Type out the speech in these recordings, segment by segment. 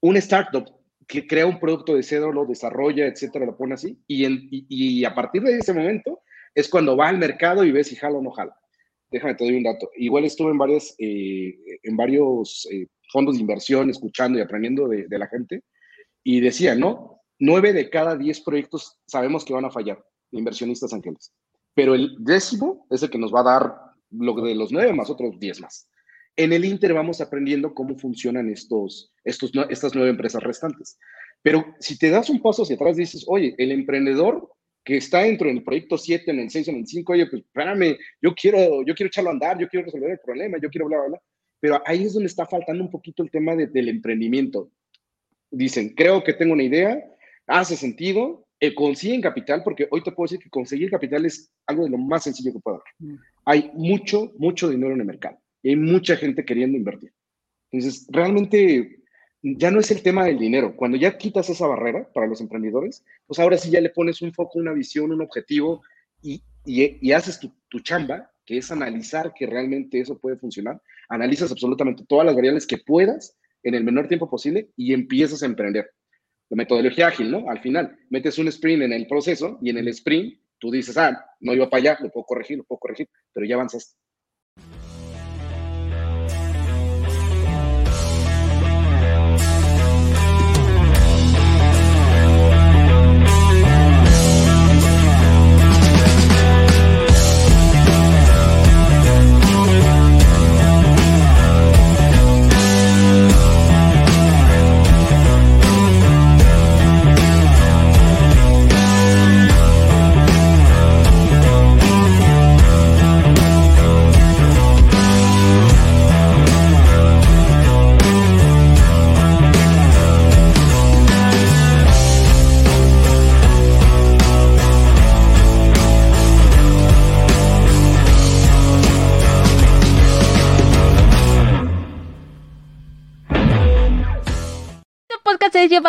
un startup que crea un producto de cero, lo desarrolla, etcétera, lo pone así, y, y, a partir de ese momento es cuando va al mercado y ve si jala o no jala. Déjame te doy un dato. Igual estuve en, varias, eh, en varios eh, fondos de inversión, escuchando y aprendiendo de, de, la gente, y decía, ¿no? Nueve de cada diez proyectos sabemos que van a fallar, inversionistas ángeles. Pero el décimo es el que nos va a dar lo de los nueve más otros diez más. En el Inter vamos aprendiendo cómo funcionan estos, estos, estas nueve empresas restantes. Pero si te das un paso hacia atrás, dices, oye, el emprendedor que está dentro del proyecto 7, en el 6, en el 5, oye, pues espérame, yo quiero, yo quiero echarlo a andar, yo quiero resolver el problema, yo quiero bla, bla, bla. Pero ahí es donde está faltando un poquito el tema del emprendimiento. Dicen, creo que tengo una idea, hace sentido, eh, consiguen capital, porque hoy te puedo decir que conseguir capital es algo de lo más sencillo que puedo haber. Mm. Hay mucho, mucho dinero en el mercado y hay mucha gente queriendo invertir. Entonces, realmente ya no es el tema del dinero. Cuando ya quitas esa barrera para los emprendedores, pues ahora sí ya le pones un foco, una visión, un objetivo y, y, haces tu, tu, chamba, que es analizar que realmente eso puede funcionar. Analizas absolutamente todas las variables que puedas en el menor tiempo posible y empiezas a emprender. La metodología ágil, ¿no? Al final, metes un sprint en el proceso y en el sprint tú dices, ah, no iba para allá, lo puedo corregir, lo puedo corregir, pero ya avanzas.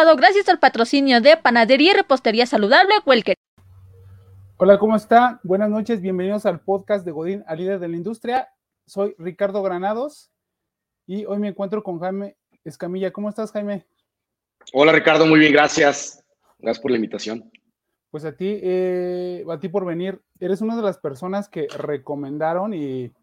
Gracias al patrocinio de Panadería y Repostería Saludable Welker. Hola, ¿cómo está? Buenas noches, bienvenidos al podcast de Godín, al líder de la industria. Soy Ricardo Granados y hoy me encuentro con Jaime Escamilla. ¿Cómo estás, Jaime? Hola, Ricardo, muy bien, gracias. Gracias por la invitación. Pues a ti, eh, a ti por venir. Eres una de las personas que recomendaron y,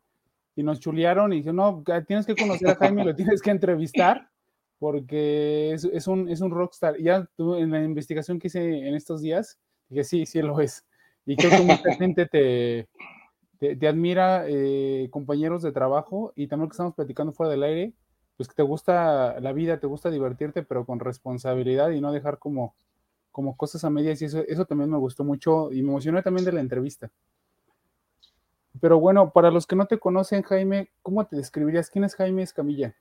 y nos chulearon y dijeron, no, tienes que conocer a Jaime, lo tienes que entrevistar porque es, es, un, es un rockstar. Ya tú, en la investigación que hice en estos días, dije, sí, sí lo es. Y creo que mucha gente te, te, admira, eh, compañeros de trabajo, y también que estamos platicando fuera del aire, pues que te gusta la vida, te gusta divertirte, pero con responsabilidad y no dejar como, como cosas a medias. Y eso, eso también me gustó mucho y me emocionó también de la entrevista. Pero bueno, para los que no te conocen, Jaime, ¿cómo te describirías? ¿Quién es Jaime Escamilla?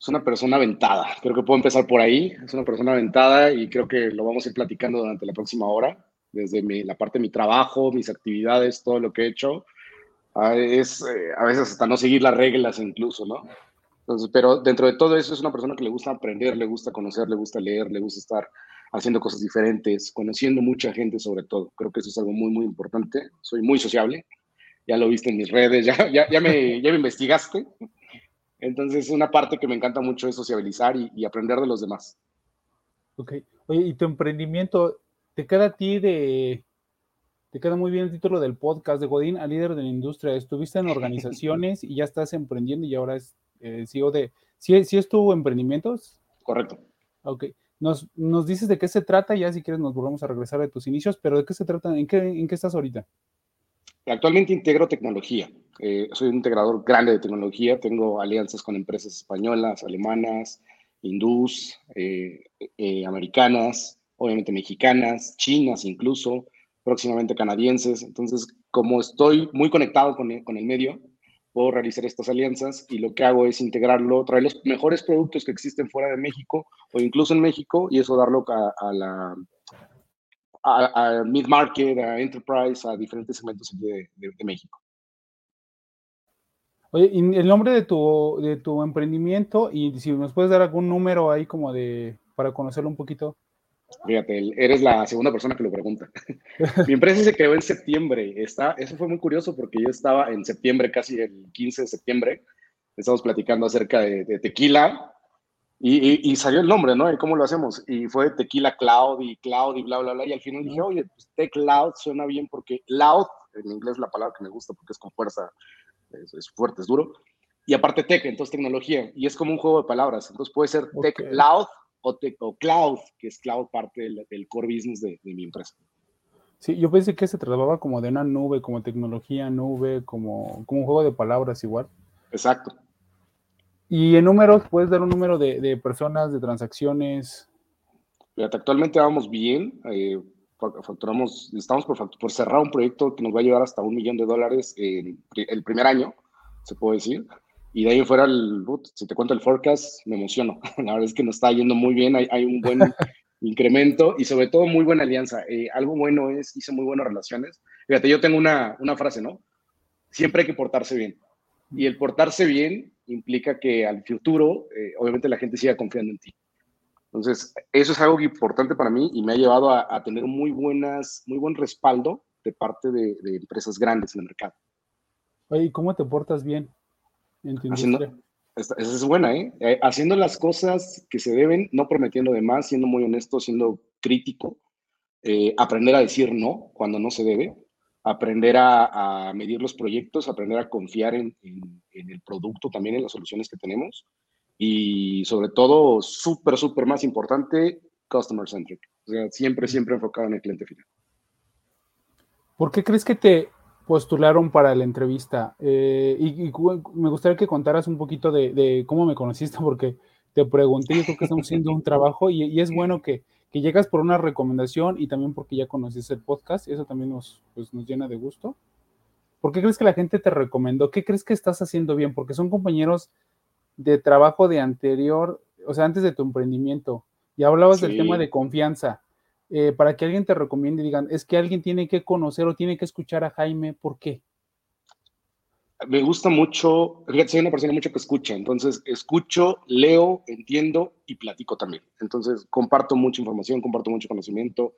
Es una persona aventada. Creo que puedo empezar por ahí. Es una persona aventada y creo que lo vamos a ir platicando durante la próxima hora, desde la parte de mi trabajo, mis actividades, todo lo que he hecho. Ah, es eh, a veces hasta no seguir las reglas incluso, ¿no? Entonces, pero dentro de todo eso es una persona que le gusta aprender, le gusta conocer, le gusta leer, le gusta estar haciendo cosas diferentes, conociendo mucha gente sobre todo. Creo que eso es algo muy, muy importante. Soy muy sociable. Ya lo viste en mis redes, ya, ya, ya, me, ya me investigaste. Entonces, una parte que me encanta mucho es sociabilizar y, aprender de los demás. Ok. Oye, ¿y tu emprendimiento te queda a ti de... Te queda muy bien el título del podcast de Godín a líder de la industria. Estuviste en organizaciones y ya estás emprendiendo y ahora es eh, CEO de... ¿Sí, ¿Sí, es tu emprendimiento? Correcto. Ok. Nos, nos, dices de qué se trata, ya si quieres nos volvemos a regresar de tus inicios, pero ¿de qué se trata? ¿En qué, en qué estás ahorita? Actualmente integro tecnología. Eh, soy un integrador grande de tecnología. Tengo alianzas con empresas españolas, alemanas, hindús, eh, eh, americanas, obviamente mexicanas, chinas incluso, próximamente canadienses. Entonces, como estoy muy conectado con el, con el medio, puedo realizar estas alianzas y lo que hago es integrarlo, traer los mejores productos que existen fuera de México o incluso en México y eso darlo a la a, mid-market, a enterprise, a diferentes segmentos de, México. Oye, y el nombre de tu, de tu emprendimiento, y si nos puedes dar algún número ahí como de, para conocerlo un poquito. Fíjate, eres la segunda persona que lo pregunta. Mi empresa se creó en septiembre. Está, eso fue muy curioso porque yo estaba en septiembre, casi el 15 de septiembre. Estamos platicando acerca de, de tequila Y, salió el nombre, ¿no? ¿Y cómo lo hacemos? Y fue Tequila Cloud y Cloud y bla, bla, bla. Y al final dije, oye, pues Tech Cloud suena bien porque Loud, en inglés es la palabra que me gusta porque es con fuerza, es, fuerte, es duro. Y aparte Tech, entonces tecnología. Y es como un juego de palabras. Entonces puede ser Tech Cloud o, tech, o Cloud, que es Cloud parte del, core business de, mi empresa. Sí, yo pensé que se trataba como de una nube, como tecnología nube, como, como un juego de palabras igual. Exacto. Y en números, ¿puedes dar un número de, personas, de transacciones? Fíjate, actualmente vamos bien. Eh, facturamos, estamos por, por, cerrar un proyecto que nos va a llevar hasta un millón de dólares en el primer año, se puede decir. Y de ahí fuera, el, si te cuento el forecast, me emociono. La verdad es que nos está yendo muy bien, hay, hay un buen incremento y sobre todo muy buena alianza. Eh, algo bueno es, hice muy buenas relaciones. Fíjate, yo tengo una, una frase, ¿no? Siempre hay que portarse bien. Y el portarse bien implica que al futuro, eh, obviamente, la gente siga confiando en ti. Entonces, eso es algo importante para mí y me ha llevado a, tener muy, buenas, muy buen respaldo de parte de, empresas grandes en el mercado. Oye, ¿y cómo te portas bien en tu Haciendo, esa es buena, ¿eh? ¿eh? Haciendo las cosas que se deben, no prometiendo de más, siendo muy honesto, siendo crítico, eh, aprender a decir no cuando no se debe, aprender a, medir los proyectos, aprender a confiar en, el producto, también en las soluciones que tenemos y sobre todo, súper, súper más importante, customer centric. O sea, siempre, siempre enfocado en el cliente final. ¿Por qué crees que te postularon para la entrevista? Eh, y, me gustaría que contaras un poquito de, cómo me conociste, porque te pregunté, yo creo que estamos haciendo un trabajo y es bueno que, que llegas por una recomendación y también porque ya conoces el podcast, eso también nos, pues, nos llena de gusto. ¿Por qué crees que la gente te recomendó? ¿Qué crees que estás haciendo bien? Porque son compañeros de trabajo de anterior, o sea, antes de tu emprendimiento. Y hablabas del tema de confianza. Eh, para que alguien te recomiende y digan, es que alguien tiene que conocer o tiene que escuchar a Jaime, ¿por qué? Me gusta mucho, soy una persona mucho que escucha, entonces escucho, leo, entiendo y platico también. Entonces comparto mucha información, comparto mucho conocimiento.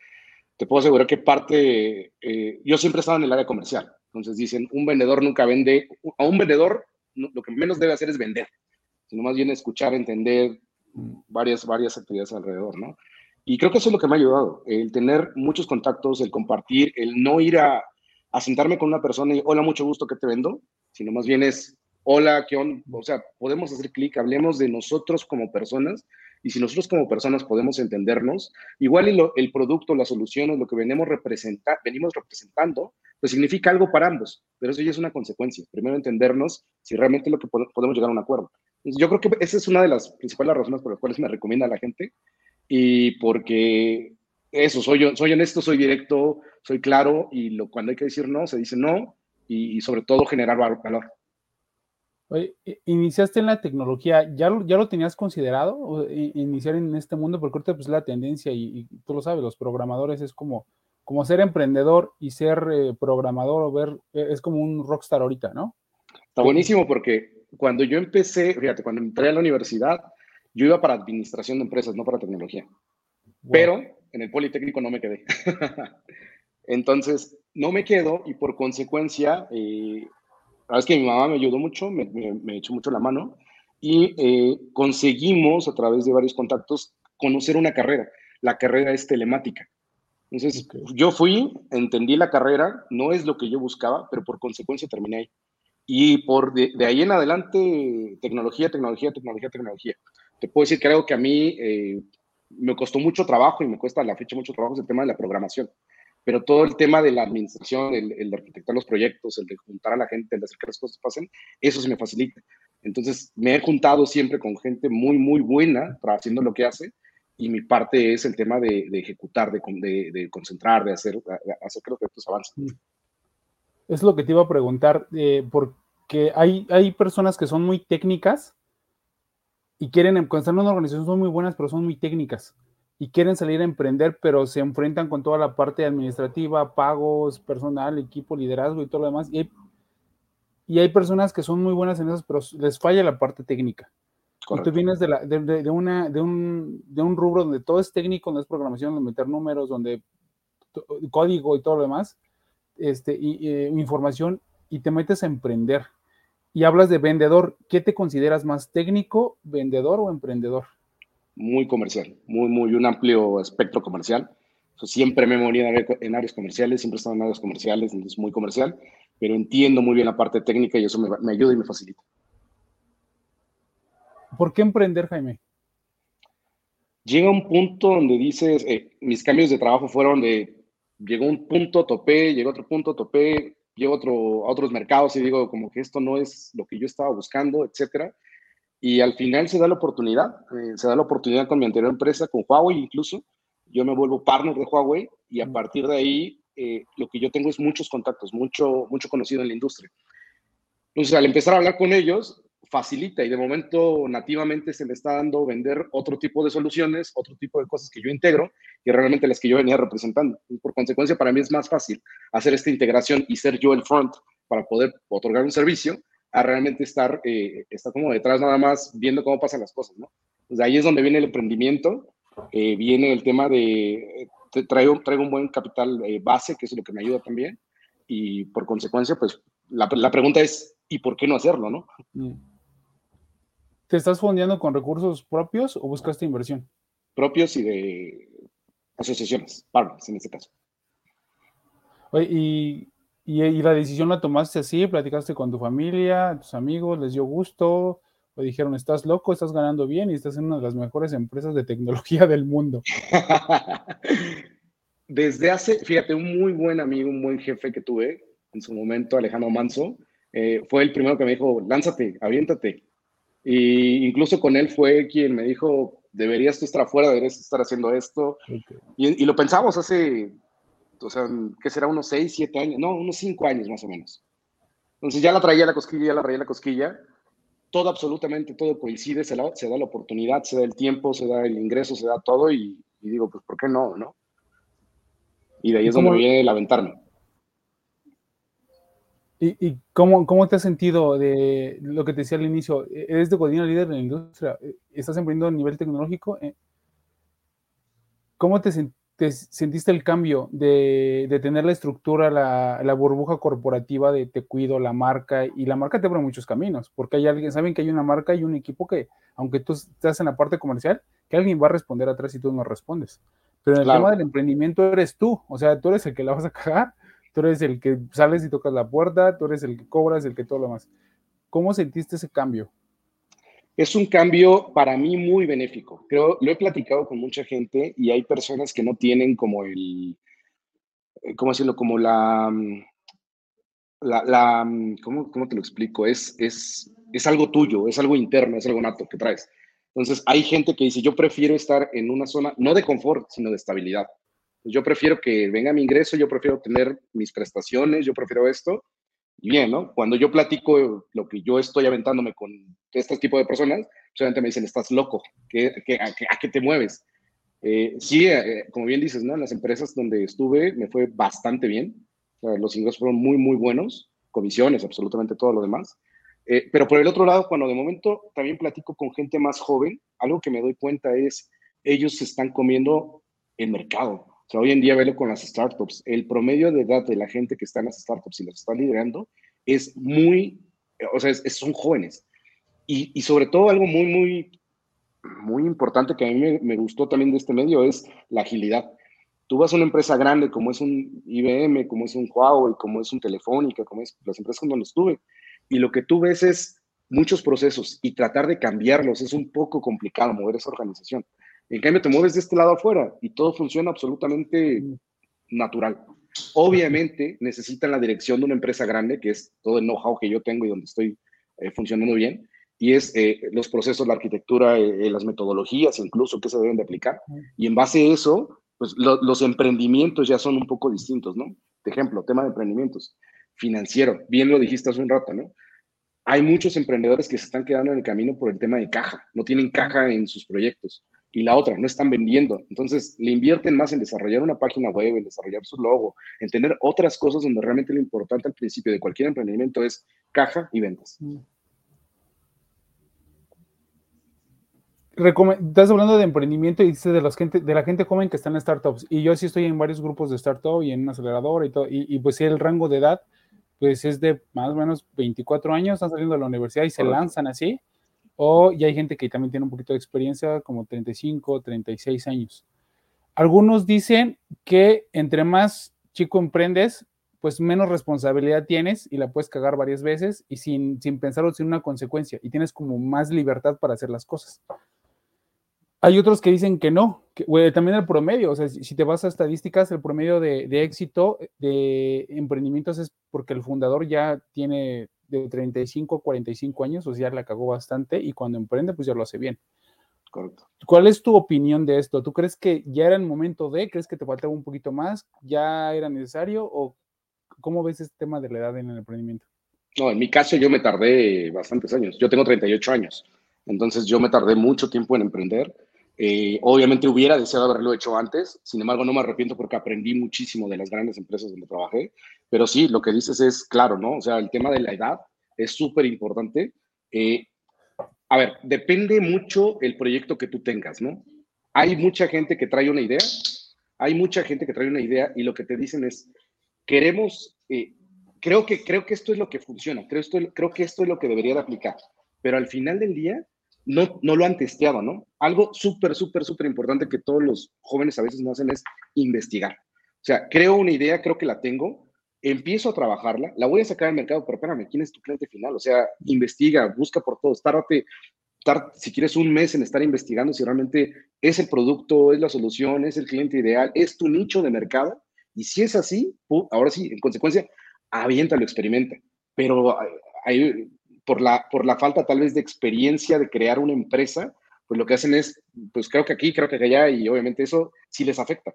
Te puedo asegurar que parte, eh, yo siempre he estado en el área comercial, entonces dicen, un vendedor nunca vende, a un vendedor lo que menos debe hacer es vender, sino más bien escuchar, entender varias, varias actividades alrededor, ¿no? Y creo que eso es lo que me ha ayudado, el tener muchos contactos, el compartir, el no ir a, a sentarme con una persona y, hola, mucho gusto, ¿qué te vendo? Sino más bien es, hola, ¿qué onda? O sea, podemos hacer clic, hablemos de nosotros como personas y si nosotros como personas podemos entendernos, igual el producto, la solución o lo que venimos, representar, venimos representando, pues significa algo para ambos, pero eso ya es una consecuencia. Primero entendernos si realmente lo que podemos llegar a un acuerdo. yo creo que esa es una de las principales razones por las cuales me recomienda a la gente y porque eso, soy, soy honesto, soy directo, soy claro y lo, cuando hay que decir no, se dice no y, sobre todo generar valor. Oye, iniciaste en la tecnología, ¿ya lo, ya lo tenías considerado iniciar en este mundo? Porque ahorita pues la tendencia y, tú lo sabes, los programadores es como, como ser emprendedor y ser eh, programador o ver, eh, es como un rockstar ahorita, ¿no? Está buenísimo porque cuando yo empecé, fíjate, cuando entré a la universidad, yo iba para administración de empresas, no para tecnología. Pero en el Politécnico no me quedé. Entonces, no me quedo y por consecuencia, eh, la verdad es que mi mamá me ayudó mucho, me, me, echó mucho la mano y eh, conseguimos a través de varios contactos conocer una carrera. La carrera es telemática. Entonces, yo fui, entendí la carrera, no es lo que yo buscaba, pero por consecuencia terminé ahí. Y por de, ahí en adelante, tecnología, tecnología, tecnología, tecnología. Te puedo decir que algo que a mí eh, me costó mucho trabajo y me cuesta a la fecha mucho trabajo es el tema de la programación. Pero todo el tema de la administración, el, de arquitectar los proyectos, el de juntar a la gente, el de hacer que las cosas pasen, eso se me facilita. Entonces, me he juntado siempre con gente muy, muy buena haciendo lo que hace y mi parte es el tema de, de ejecutar, de, de, concentrar, de hacer, hacer que los proyectos avancen. Mm. Es lo que te iba a preguntar, eh, porque hay, hay personas que son muy técnicas y quieren, están en una organización, son muy buenas, pero son muy técnicas y quieren salir a emprender, pero se enfrentan con toda la parte administrativa, pagos, personal, equipo, liderazgo y todo lo demás. Y hay, y hay personas que son muy buenas en eso, pero les falla la parte técnica. Y tú vienes de, la, de, de, una, de, un, de un rubro donde todo es técnico, no es programación, donde meter números, donde código y todo lo demás, este, y, eh, información, y te metes a emprender y hablas de vendedor, ¿qué te consideras más técnico, vendedor o emprendedor? Muy comercial, muy, muy un amplio espectro comercial. siempre me he movido en áreas comerciales, siempre he estado en áreas comerciales, entonces muy comercial, pero entiendo muy bien la parte técnica y eso me, me ayuda y me facilita. ¿Por qué emprender, Jaime? Llega un punto donde dices, eh, mis cambios de trabajo fueron de, llegó un punto, topé, llegó otro punto, topé, llego otro, a otros mercados y digo como que esto no es lo que yo estaba buscando, etcétera. Y al final se da la oportunidad, eh, se da la oportunidad con mi anterior empresa, con Huawei incluso. Yo me vuelvo partner de Huawei y a partir de ahí eh, lo que yo tengo es muchos contactos, mucho, mucho conocido en la industria. Entonces, al empezar a hablar con ellos, facilita y de momento nativamente se me está dando vender otro tipo de soluciones, otro tipo de cosas que yo integro y realmente las que yo venía representando. Y por consecuencia, para mí es más fácil hacer esta integración y ser yo el front para poder otorgar un servicio a realmente estar, eh, como detrás nada más viendo cómo pasan las cosas, ¿no? Pues ahí es donde viene el emprendimiento, eh, viene el tema de, traigo, traigo un buen capital eh, base, que es lo que me ayuda también, y por consecuencia, pues la, la pregunta es, ¿y por qué no hacerlo, no? Mm. ¿Te estás fondeando con recursos propios o buscaste inversión? Propios y de asociaciones, partners en este caso. Oye, y, y, la decisión la tomaste así, platicaste con tu familia, tus amigos, les dio gusto, o dijeron, estás loco, estás ganando bien y estás en una de las mejores empresas de tecnología del mundo. Desde hace, fíjate, un muy buen amigo, un buen jefe que tuve en su momento, Alejandro Manso, eh, fue el primero que me dijo, lánzate, aviéntate, y incluso con él fue quien me dijo, deberías tú estar afuera, deberías estar haciendo esto. Y, lo pensamos hace, o sea, ¿qué será? Unos 6, 7 años, no, unos 5 años más o menos. Entonces ya la traía la cosquilla, ya la traía la cosquilla. Todo, absolutamente todo coincide, se, se da la oportunidad, se da el tiempo, se da el ingreso, se da todo y, digo, pues, ¿por qué no? no? Y de ahí es donde viene el aventarme. ¿Y, cómo, cómo, te has sentido de lo que te decía al inicio? ¿Eres de Godina líder en la industria? ¿Estás emprendiendo a nivel tecnológico? Eh, ¿Cómo te, sentiste el cambio de, de tener la estructura, la, la, burbuja corporativa de te cuido, la marca? Y la marca te abre muchos caminos, porque hay alguien, saben que hay una marca y un equipo que, aunque tú estás en la parte comercial, que alguien va a responder atrás y tú no respondes. Pero en el tema del emprendimiento eres tú, o sea, tú eres el que la vas a cagar tú eres el que sales y tocas la puerta, tú eres el que cobras, el que todo lo más. ¿Cómo sentiste ese cambio? Es un cambio para mí muy benéfico. Creo, lo he platicado con mucha gente y hay personas que no tienen como el, eh, ¿cómo decirlo? Como la, mm, la, mm, ¿cómo, ¿cómo, te lo explico? Es, es, es algo tuyo, es algo interno, es algo nato que traes. Entonces, hay gente que dice, yo prefiero estar en una zona, no de confort, sino de estabilidad. Yo prefiero que venga mi ingreso, yo prefiero tener mis prestaciones, yo prefiero esto. Bien, ¿no? Cuando yo platico lo que yo estoy aventándome con este tipo de personas, solamente me dicen, estás loco, ¿Qué, a, qué te mueves? Eh, sí, eh, como bien dices, ¿no? En las empresas donde estuve me fue bastante bien. los ingresos fueron muy, muy buenos, comisiones, absolutamente todo lo demás. Eh, pero por el otro lado, cuando de momento también platico con gente más joven, algo que me doy cuenta es, ellos están comiendo el mercado sea, hoy en día velo con las startups. El promedio de edad de la gente que está en las startups y las está liderando es muy, o sea, son jóvenes. Y, y, sobre todo algo muy, muy, muy importante que a mí me, gustó también de este medio es la agilidad. Tú vas a una empresa grande como es un IBM, como es un Huawei, como es un Telefónica, como es las empresas donde estuve, y lo que tú ves es muchos procesos y tratar de cambiarlos es un poco complicado mover esa organización. En cambio, te mueves de este lado afuera y todo funciona absolutamente natural. Obviamente necesitan la dirección de una empresa grande, que es todo el know-how que yo tengo y donde estoy eh, funcionando bien, y es eh, los procesos, la arquitectura, eh, las metodologías incluso que se deben de aplicar. Y en base a eso, pues los emprendimientos ya son un poco distintos, ¿no? De ejemplo, tema de emprendimientos. Financiero, bien lo dijiste hace un rato, ¿no? Hay muchos emprendedores que se están quedando en el camino por el tema de caja, no tienen caja en sus proyectos y la otra, no están vendiendo. Entonces, le invierten más en desarrollar una página web, en desarrollar su logo, en tener otras cosas donde realmente lo importante al principio de cualquier emprendimiento es caja y ventas. Mm. Estás hablando de emprendimiento y dices de, gente, de la gente joven que está en startups. Y yo sí estoy en varios grupos de startup y en un acelerador y todo. Y, pues el rango de edad, pues es de más o menos 24 años, están saliendo de la universidad y se lanzan así o ya hay gente que también tiene un poquito de experiencia, como 35, 36 años. Algunos dicen que entre más chico emprendes, pues menos responsabilidad tienes y la puedes cagar varias veces y sin, sin pensarlo, sin una consecuencia, y tienes como más libertad para hacer las cosas. Hay otros que dicen que no, que, también el promedio, o sea, si, te vas a estadísticas, el promedio de, de, éxito de emprendimientos es porque el fundador ya tiene de 35 a 45 años, o sea, la cagó bastante y cuando emprende, pues ya lo hace bien. Correcto. ¿Cuál es tu opinión de esto? ¿Tú crees que ya era el momento de, crees que te faltaba un poquito más, ya era necesario o cómo ves este tema de la edad en el emprendimiento? No, en mi caso yo me tardé bastantes años. Yo tengo 38 años, entonces yo me tardé mucho tiempo en emprender eh, obviamente hubiera deseado haberlo hecho antes, sin embargo no me arrepiento porque aprendí muchísimo de las grandes empresas donde trabajé, pero sí, lo que dices es claro, ¿no? O sea, el tema de la edad es súper importante. Eh, a ver, depende mucho el proyecto que tú tengas, ¿no? Hay mucha gente que trae una idea, hay mucha gente que trae una idea y lo que te dicen es, queremos, eh, creo, que, creo que esto es lo que funciona, creo, esto, creo que esto es lo que debería de aplicar, pero al final del día no, no lo han testeado, ¿no? Algo súper, súper, súper importante que todos los jóvenes a veces no hacen es investigar. O sea, creo una idea, creo que la tengo, empiezo a trabajarla, la voy a sacar al mercado, pero espérame, ¿quién es tu cliente final? O sea, investiga, busca por todos, tárdate, si quieres un mes en estar investigando si realmente es el producto, es la solución, es el cliente ideal, es tu nicho de mercado. Y si es así, ahora sí, en consecuencia, aviéntalo, experimenta. Pero hay, por la, por la falta tal vez de experiencia de crear una empresa, pues lo que hacen es, pues creo que aquí, creo que allá, y obviamente eso sí les afecta.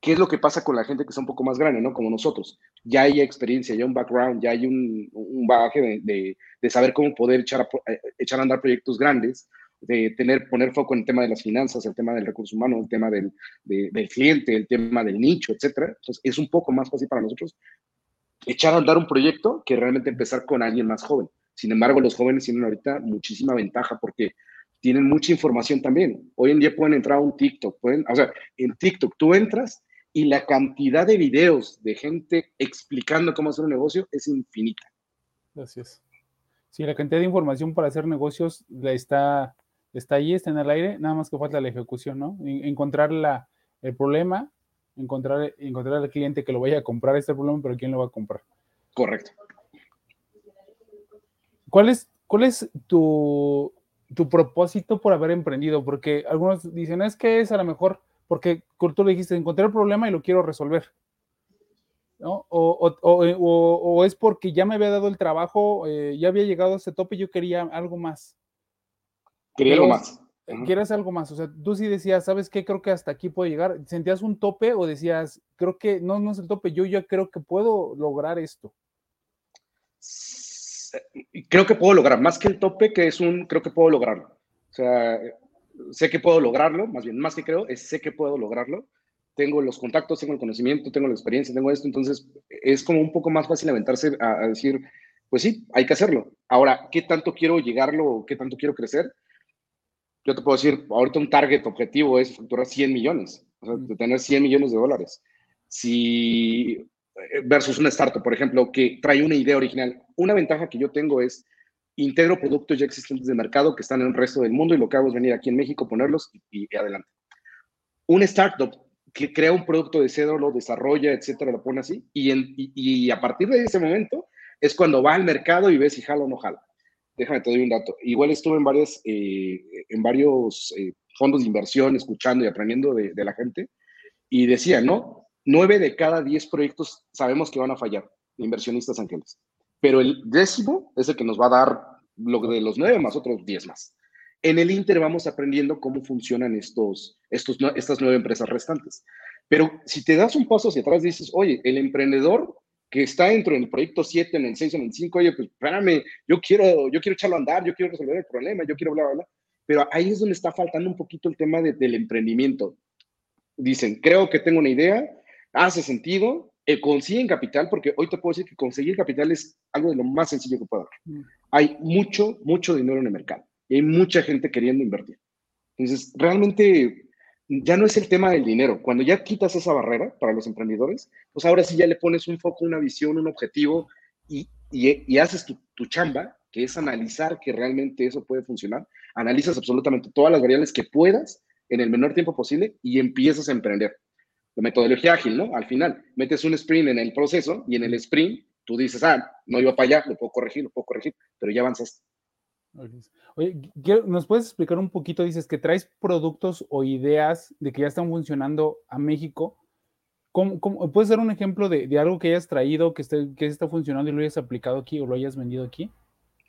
¿Qué es lo que pasa con la gente que está un poco más grande, ¿no? Como nosotros. Ya hay experiencia, ya un background, ya hay un, un bagaje de, de, saber cómo poder echar a, eh, echar a andar proyectos grandes, de tener, poner foco en el tema de las finanzas, el tema del recurso humano, el tema del, del cliente, el tema del nicho, etcétera. Entonces, es un poco más fácil para nosotros echar a andar un proyecto que realmente empezar con alguien más joven. Sin embargo, los jóvenes tienen ahorita muchísima ventaja porque tienen mucha información también. Hoy en día pueden entrar a un TikTok, pueden, o sea, en TikTok tú entras y la cantidad de videos de gente explicando cómo hacer un negocio es infinita. Gracias. Sí, la cantidad de información para hacer negocios está, está ahí, está en el aire, nada más que falta la ejecución, ¿no? Encontrar la, el problema, encontrar, encontrar al cliente que lo vaya a comprar este problema, pero ¿quién lo va a comprar? Correcto. ¿Cuál es, cuál es tu, propósito por haber emprendido? Porque algunos dicen, es que es a lo mejor, porque tú le dijiste, encontré el problema y lo quiero resolver. ¿no? O, es porque ya me había dado el trabajo, eh, ya había llegado a ese tope y yo quería algo más. Quería algo más. Quieres algo más, o sea, tú sí decías, ¿sabes qué? Creo que hasta aquí puedo llegar. ¿Sentías un tope o decías, creo que no, no es el tope, yo ya creo que puedo lograr esto? Creo que puedo lograr, más que el tope, que es un, creo que puedo lograrlo. O sea, sé que puedo lograrlo, más bien, más que creo, es sé que puedo lograrlo. Tengo los contactos, tengo el conocimiento, tengo la experiencia, tengo esto, entonces es como un poco más fácil aventarse a, decir, pues sí, hay que hacerlo. Ahora, ¿qué tanto quiero llegarlo? ¿Qué tanto quiero crecer? Yo te puedo decir, ahorita un target objetivo es facturar 100 millones, o sea, de tener 100 millones de dólares. Si versus una startup, por ejemplo, que trae una idea original. Una ventaja que yo tengo es integro productos ya existentes de mercado que están en el resto del mundo y lo que hago es venir aquí en México, ponerlos y, adelante. Una startup que crea un producto de cero, lo desarrolla, etcétera, lo pone así y, y, a partir de ese momento es cuando va al mercado y ves si jala o no jala. Déjame te doy un dato. Igual estuve en, varias, eh, en varios eh, fondos de inversión escuchando y aprendiendo de, de la gente y decía, ¿no? Nueve de cada diez proyectos sabemos que van a fallar, inversionistas ángeles. Pero el décimo es el que nos va a dar lo de los nueve más otros diez más. En el Inter vamos aprendiendo cómo funcionan estos, estos, estas nueve empresas restantes. Pero si te das un paso hacia atrás, dices, oye, el emprendedor que está dentro del proyecto 7, en el 6, en el 5, oye, pues espérame, yo quiero, yo quiero echarlo a andar, yo quiero resolver el problema, yo quiero bla, bla, bla. Pero ahí es donde está faltando un poquito el tema del emprendimiento. Dicen, creo que tengo una idea, hace sentido, eh, consiguen capital, porque hoy te puedo decir que conseguir capital es algo de lo más sencillo que puedo haber. Mm. Hay mucho, mucho dinero en el mercado y hay mucha gente queriendo invertir. Entonces, realmente ya no es el tema del dinero. Cuando ya quitas esa barrera para los emprendedores, pues ahora sí ya le pones un foco, una visión, un objetivo y, y, haces tu, tu, chamba que es analizar que realmente eso puede funcionar. Analizas absolutamente todas las variables que puedas en el menor tiempo posible y empiezas a emprender. La metodología ágil, ¿no? Al final, metes un sprint en el proceso y en el sprint tú dices, ah, no iba para allá, lo puedo corregir, lo puedo corregir, pero ya avanzas. Oye, ¿nos puedes explicar un poquito? Dices que traes productos o ideas de que ya están funcionando a México. ¿Cómo, puedes dar un ejemplo de, algo que hayas traído, que, esté, que está funcionando y lo hayas aplicado aquí o lo hayas vendido aquí?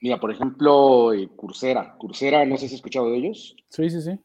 Mira, por ejemplo, eh, Coursera. Coursera, no sé si has escuchado de ellos. Sí, sí, sí.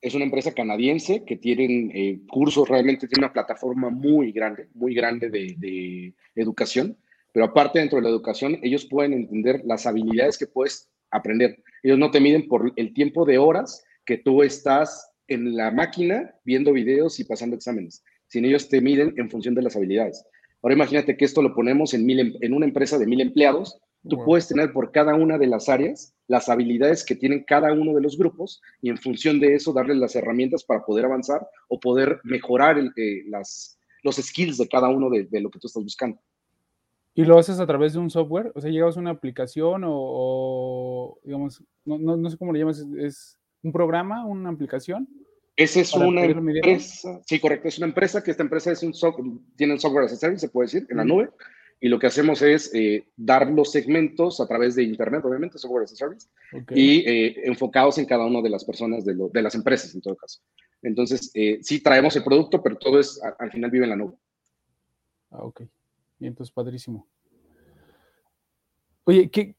Es una empresa canadiense que tienen eh, cursos, realmente tiene una plataforma muy grande, muy grande de, de educación pero aparte dentro de la educación, ellos pueden entender las habilidades que puedes aprender. Ellos no te miden por el tiempo de horas que tú estás en la máquina viendo videos y pasando exámenes, sino ellos te miden en función de las habilidades. Ahora imagínate que esto lo ponemos en, mil, em, en una empresa de mil empleados, tú puedes tener por cada una de las áreas las habilidades que tienen cada uno de los grupos y en función de eso darles las herramientas para poder avanzar o poder mejorar eh, las, los skills de cada uno de, de lo que tú estás buscando. ¿Y lo haces a través de un software? O sea, llevas una aplicación o, digamos, no, no, sé cómo le llamas, ¿es un programa, una aplicación? Esa es una empresa, sí, correcto, es una empresa que esta empresa es un software, tiene un software as a service, se puede decir, en la nube, y lo que hacemos es eh, dar los segmentos a través de Internet, obviamente, software as a service, y eh, enfocados en cada una de las personas, de, de, las empresas en todo caso. Entonces, eh, sí traemos el producto, pero todo es, al final vive en la nube. Ah, ok. Y entonces, padrísimo. Oye, ¿qué,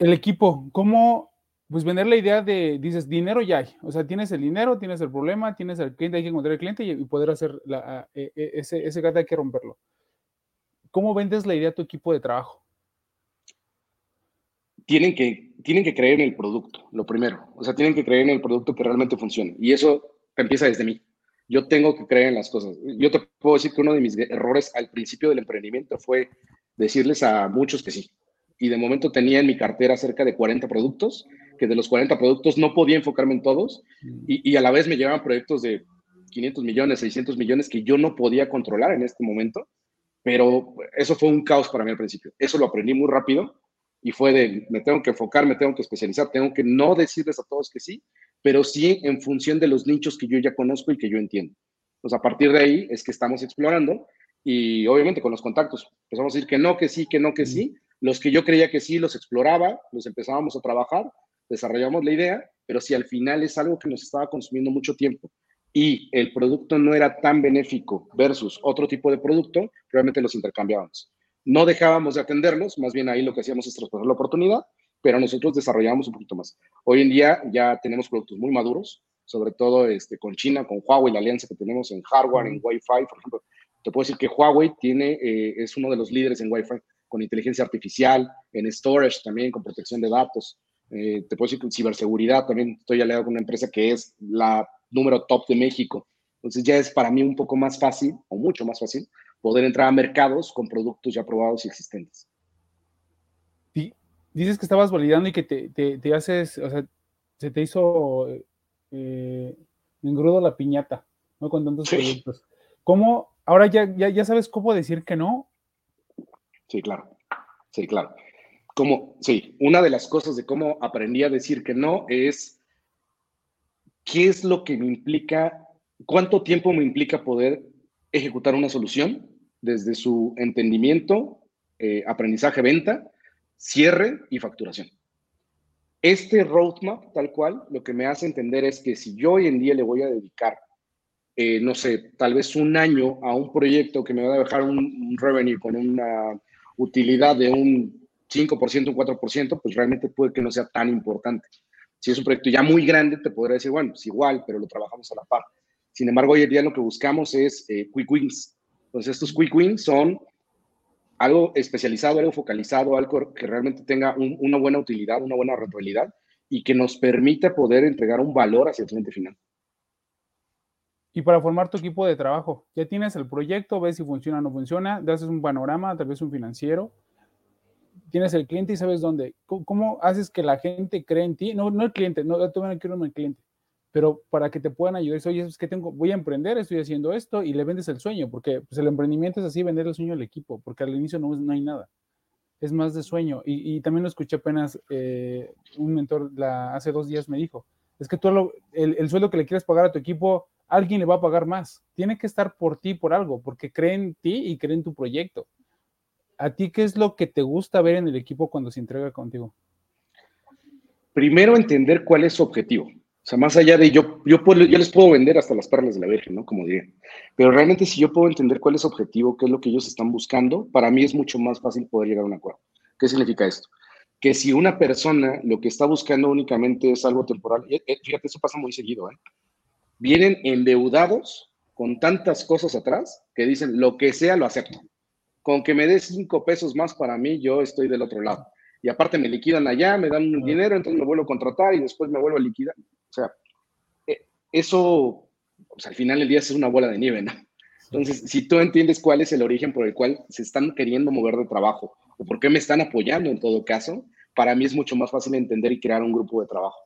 el equipo, ¿cómo pues vender la idea de, dices, dinero ya hay, o sea, tienes el dinero, tienes el problema, tienes el cliente, hay que encontrar el cliente y, poder hacer la, e, e, ese, ese hay que romperlo. ¿Cómo vendes la idea a tu equipo de trabajo? Tienen que, tienen que creer en el producto, lo primero. O sea, tienen que creer en el producto que realmente funcione. Y eso empieza desde mí yo tengo que creer en las cosas. Yo te puedo decir que uno de mis errores al principio del emprendimiento fue decirles a muchos que sí. Y de momento tenía en mi cartera cerca de 40 productos, que de los 40 productos no podía enfocarme en todos y, a la vez me llevaban proyectos de 500 millones, 600 millones que yo no podía controlar en este momento, pero eso fue un caos para mí al principio. Eso lo aprendí muy rápido y fue de, me tengo que enfocar, me tengo que especializar, tengo que no decirles a todos que sí, pero sí en función de los nichos que yo ya conozco y que yo entiendo. Pues a partir de ahí es que estamos explorando y obviamente con los contactos empezamos a decir que no, que sí, que no, que sí. Los que yo creía que sí, los exploraba, los empezábamos a trabajar, desarrollamos la idea, pero si al final es algo que nos estaba consumiendo mucho tiempo y el producto no era tan benéfico versus otro tipo de producto, realmente los intercambiábamos. No dejábamos de atenderlos, más bien ahí lo que hacíamos es traspasar la oportunidad pero nosotros desarrollamos un poquito más. Hoy en día ya tenemos productos muy maduros, sobre todo este, con China, con Huawei, la alianza que tenemos en hardware, en Wi-Fi, por ejemplo. Te puedo decir que Huawei tiene, eh, es uno de los líderes en Wi-Fi, con inteligencia artificial, en storage también, con protección de datos. Eh, te puedo decir que en ciberseguridad también estoy aliado con una empresa que es la número top de México. Entonces ya es para mí un poco más fácil, o mucho más fácil, poder entrar a mercados con productos ya probados y existentes dices que estabas validando y que te, te, haces, o sea, se te hizo eh, engrudo la piñata, ¿no? Con tantos proyectos. ¿Cómo, ahora ya, ya, ya sabes cómo decir que no? Sí, claro. Sí, claro. Como, sí, una de las cosas de cómo aprendí a decir que no es qué es lo que me implica, cuánto tiempo me implica poder ejecutar una solución desde su entendimiento, eh, aprendizaje, venta, cierre y facturación. Este roadmap, tal cual, lo que me hace entender es que si yo hoy en día le voy a dedicar, eh, no sé, tal vez un año a un proyecto que me va a dejar un, revenue con una utilidad de un 5%, un 4%, pues realmente puede que no sea tan importante. Si es un proyecto ya muy grande, te podría decir, bueno, es igual, pero lo trabajamos a la par. Sin embargo, hoy en día lo que buscamos es eh, quick wins. Entonces, estos quick wins son algo especializado, algo focalizado, algo que realmente tenga una buena utilidad, una buena rentabilidad y que nos permita poder entregar un valor hacia el cliente final. Y para formar tu equipo de trabajo, ya tienes el proyecto, ves si funciona o no funciona, das un panorama, tal vez un financiero, tienes el cliente y sabes dónde. ¿Cómo, haces que la gente cree en ti? No, no el cliente, no, todavía no quiero un cliente, pero para que te puedan ayudar, oye, es que tengo, voy a emprender, estoy haciendo esto y le vendes el sueño, porque pues, el emprendimiento es así, vender el sueño al equipo, porque al inicio no, no hay nada. es más de sueño. Y, también lo escuché apenas, eh, un mentor la, hace dos días me dijo, es que tú el, el, sueldo que le quieres pagar a tu equipo, alguien le va a pagar más. Tiene que estar por ti, por algo, porque cree en ti y cree en tu proyecto. ¿A ti qué es lo que te gusta ver en el equipo cuando se entrega contigo? Primero entender cuál es su objetivo. O sea, más allá de yo, yo, yo les puedo vender hasta las perlas de la Virgen, ¿no? Como diría. Pero realmente si yo puedo entender cuál es su objetivo, qué es lo que ellos están buscando, para mí es mucho más fácil poder llegar a un acuerdo. ¿Qué significa esto? Que si una persona lo que está buscando únicamente es algo temporal, fíjate, eso pasa muy seguido, ¿eh? Vienen endeudados con tantas cosas atrás que dicen, lo que sea lo acepto. Con que me des cinco pesos más para mí, yo estoy del otro lado. Y aparte me liquidan allá, me dan un dinero, entonces me vuelvo a contratar y después me vuelvo a liquidar. O sea, eh, eso, pues, al final del día es una bola de nieve, ¿no? Entonces, si tú entiendes cuál es el origen por el cual se están queriendo mover de trabajo o por qué me están apoyando en todo caso, para mí es mucho más fácil entender y crear un grupo de trabajo.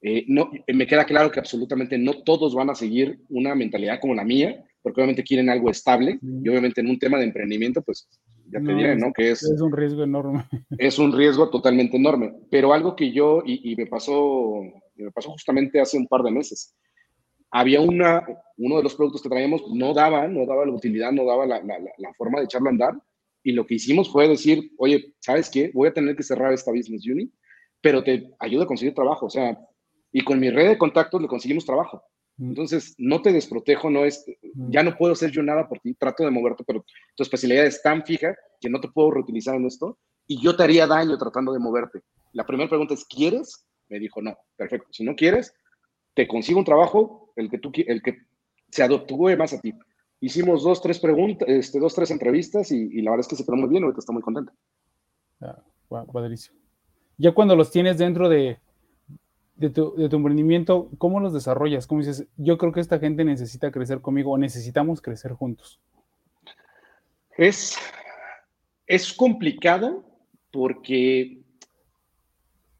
Eh, no, me queda claro que absolutamente no todos van a seguir una mentalidad como la mía, porque obviamente quieren algo estable y obviamente en un tema de emprendimiento, pues ya te diré, ¿no? Que es, es un riesgo enorme. Es un riesgo totalmente enorme, pero algo que yo, y, y me pasó, me pasó justamente hace un par de meses, había una, uno de los productos que traíamos, no daba, no daba la utilidad, no daba la, la, la, forma de echarlo a andar, y lo que hicimos fue decir, oye, ¿sabes qué? Voy a tener que cerrar esta business unit, pero te ayuda a conseguir trabajo, o sea, y con mi red de contactos le conseguimos trabajo. Entonces, no te desprotejo, no es, ya no puedo hacer yo nada por ti, trato de moverte, pero tu especialidad es tan fija que no te puedo reutilizar en esto y yo te haría daño tratando de moverte. La primera pregunta es, ¿quieres? Me dijo, no, perfecto. Si no quieres, te consigo un trabajo, el que tú el que se adoptúe más a ti. Hicimos dos, tres preguntas, este, dos, tres entrevistas y, la verdad es que se quedó muy bien, ahorita está muy contento. Ah, padrísimo. Ya cuando los tienes dentro de, de tu, emprendimiento, ¿cómo los desarrollas? ¿Cómo dices, yo creo que esta gente necesita crecer conmigo o necesitamos crecer juntos? Es, es complicado porque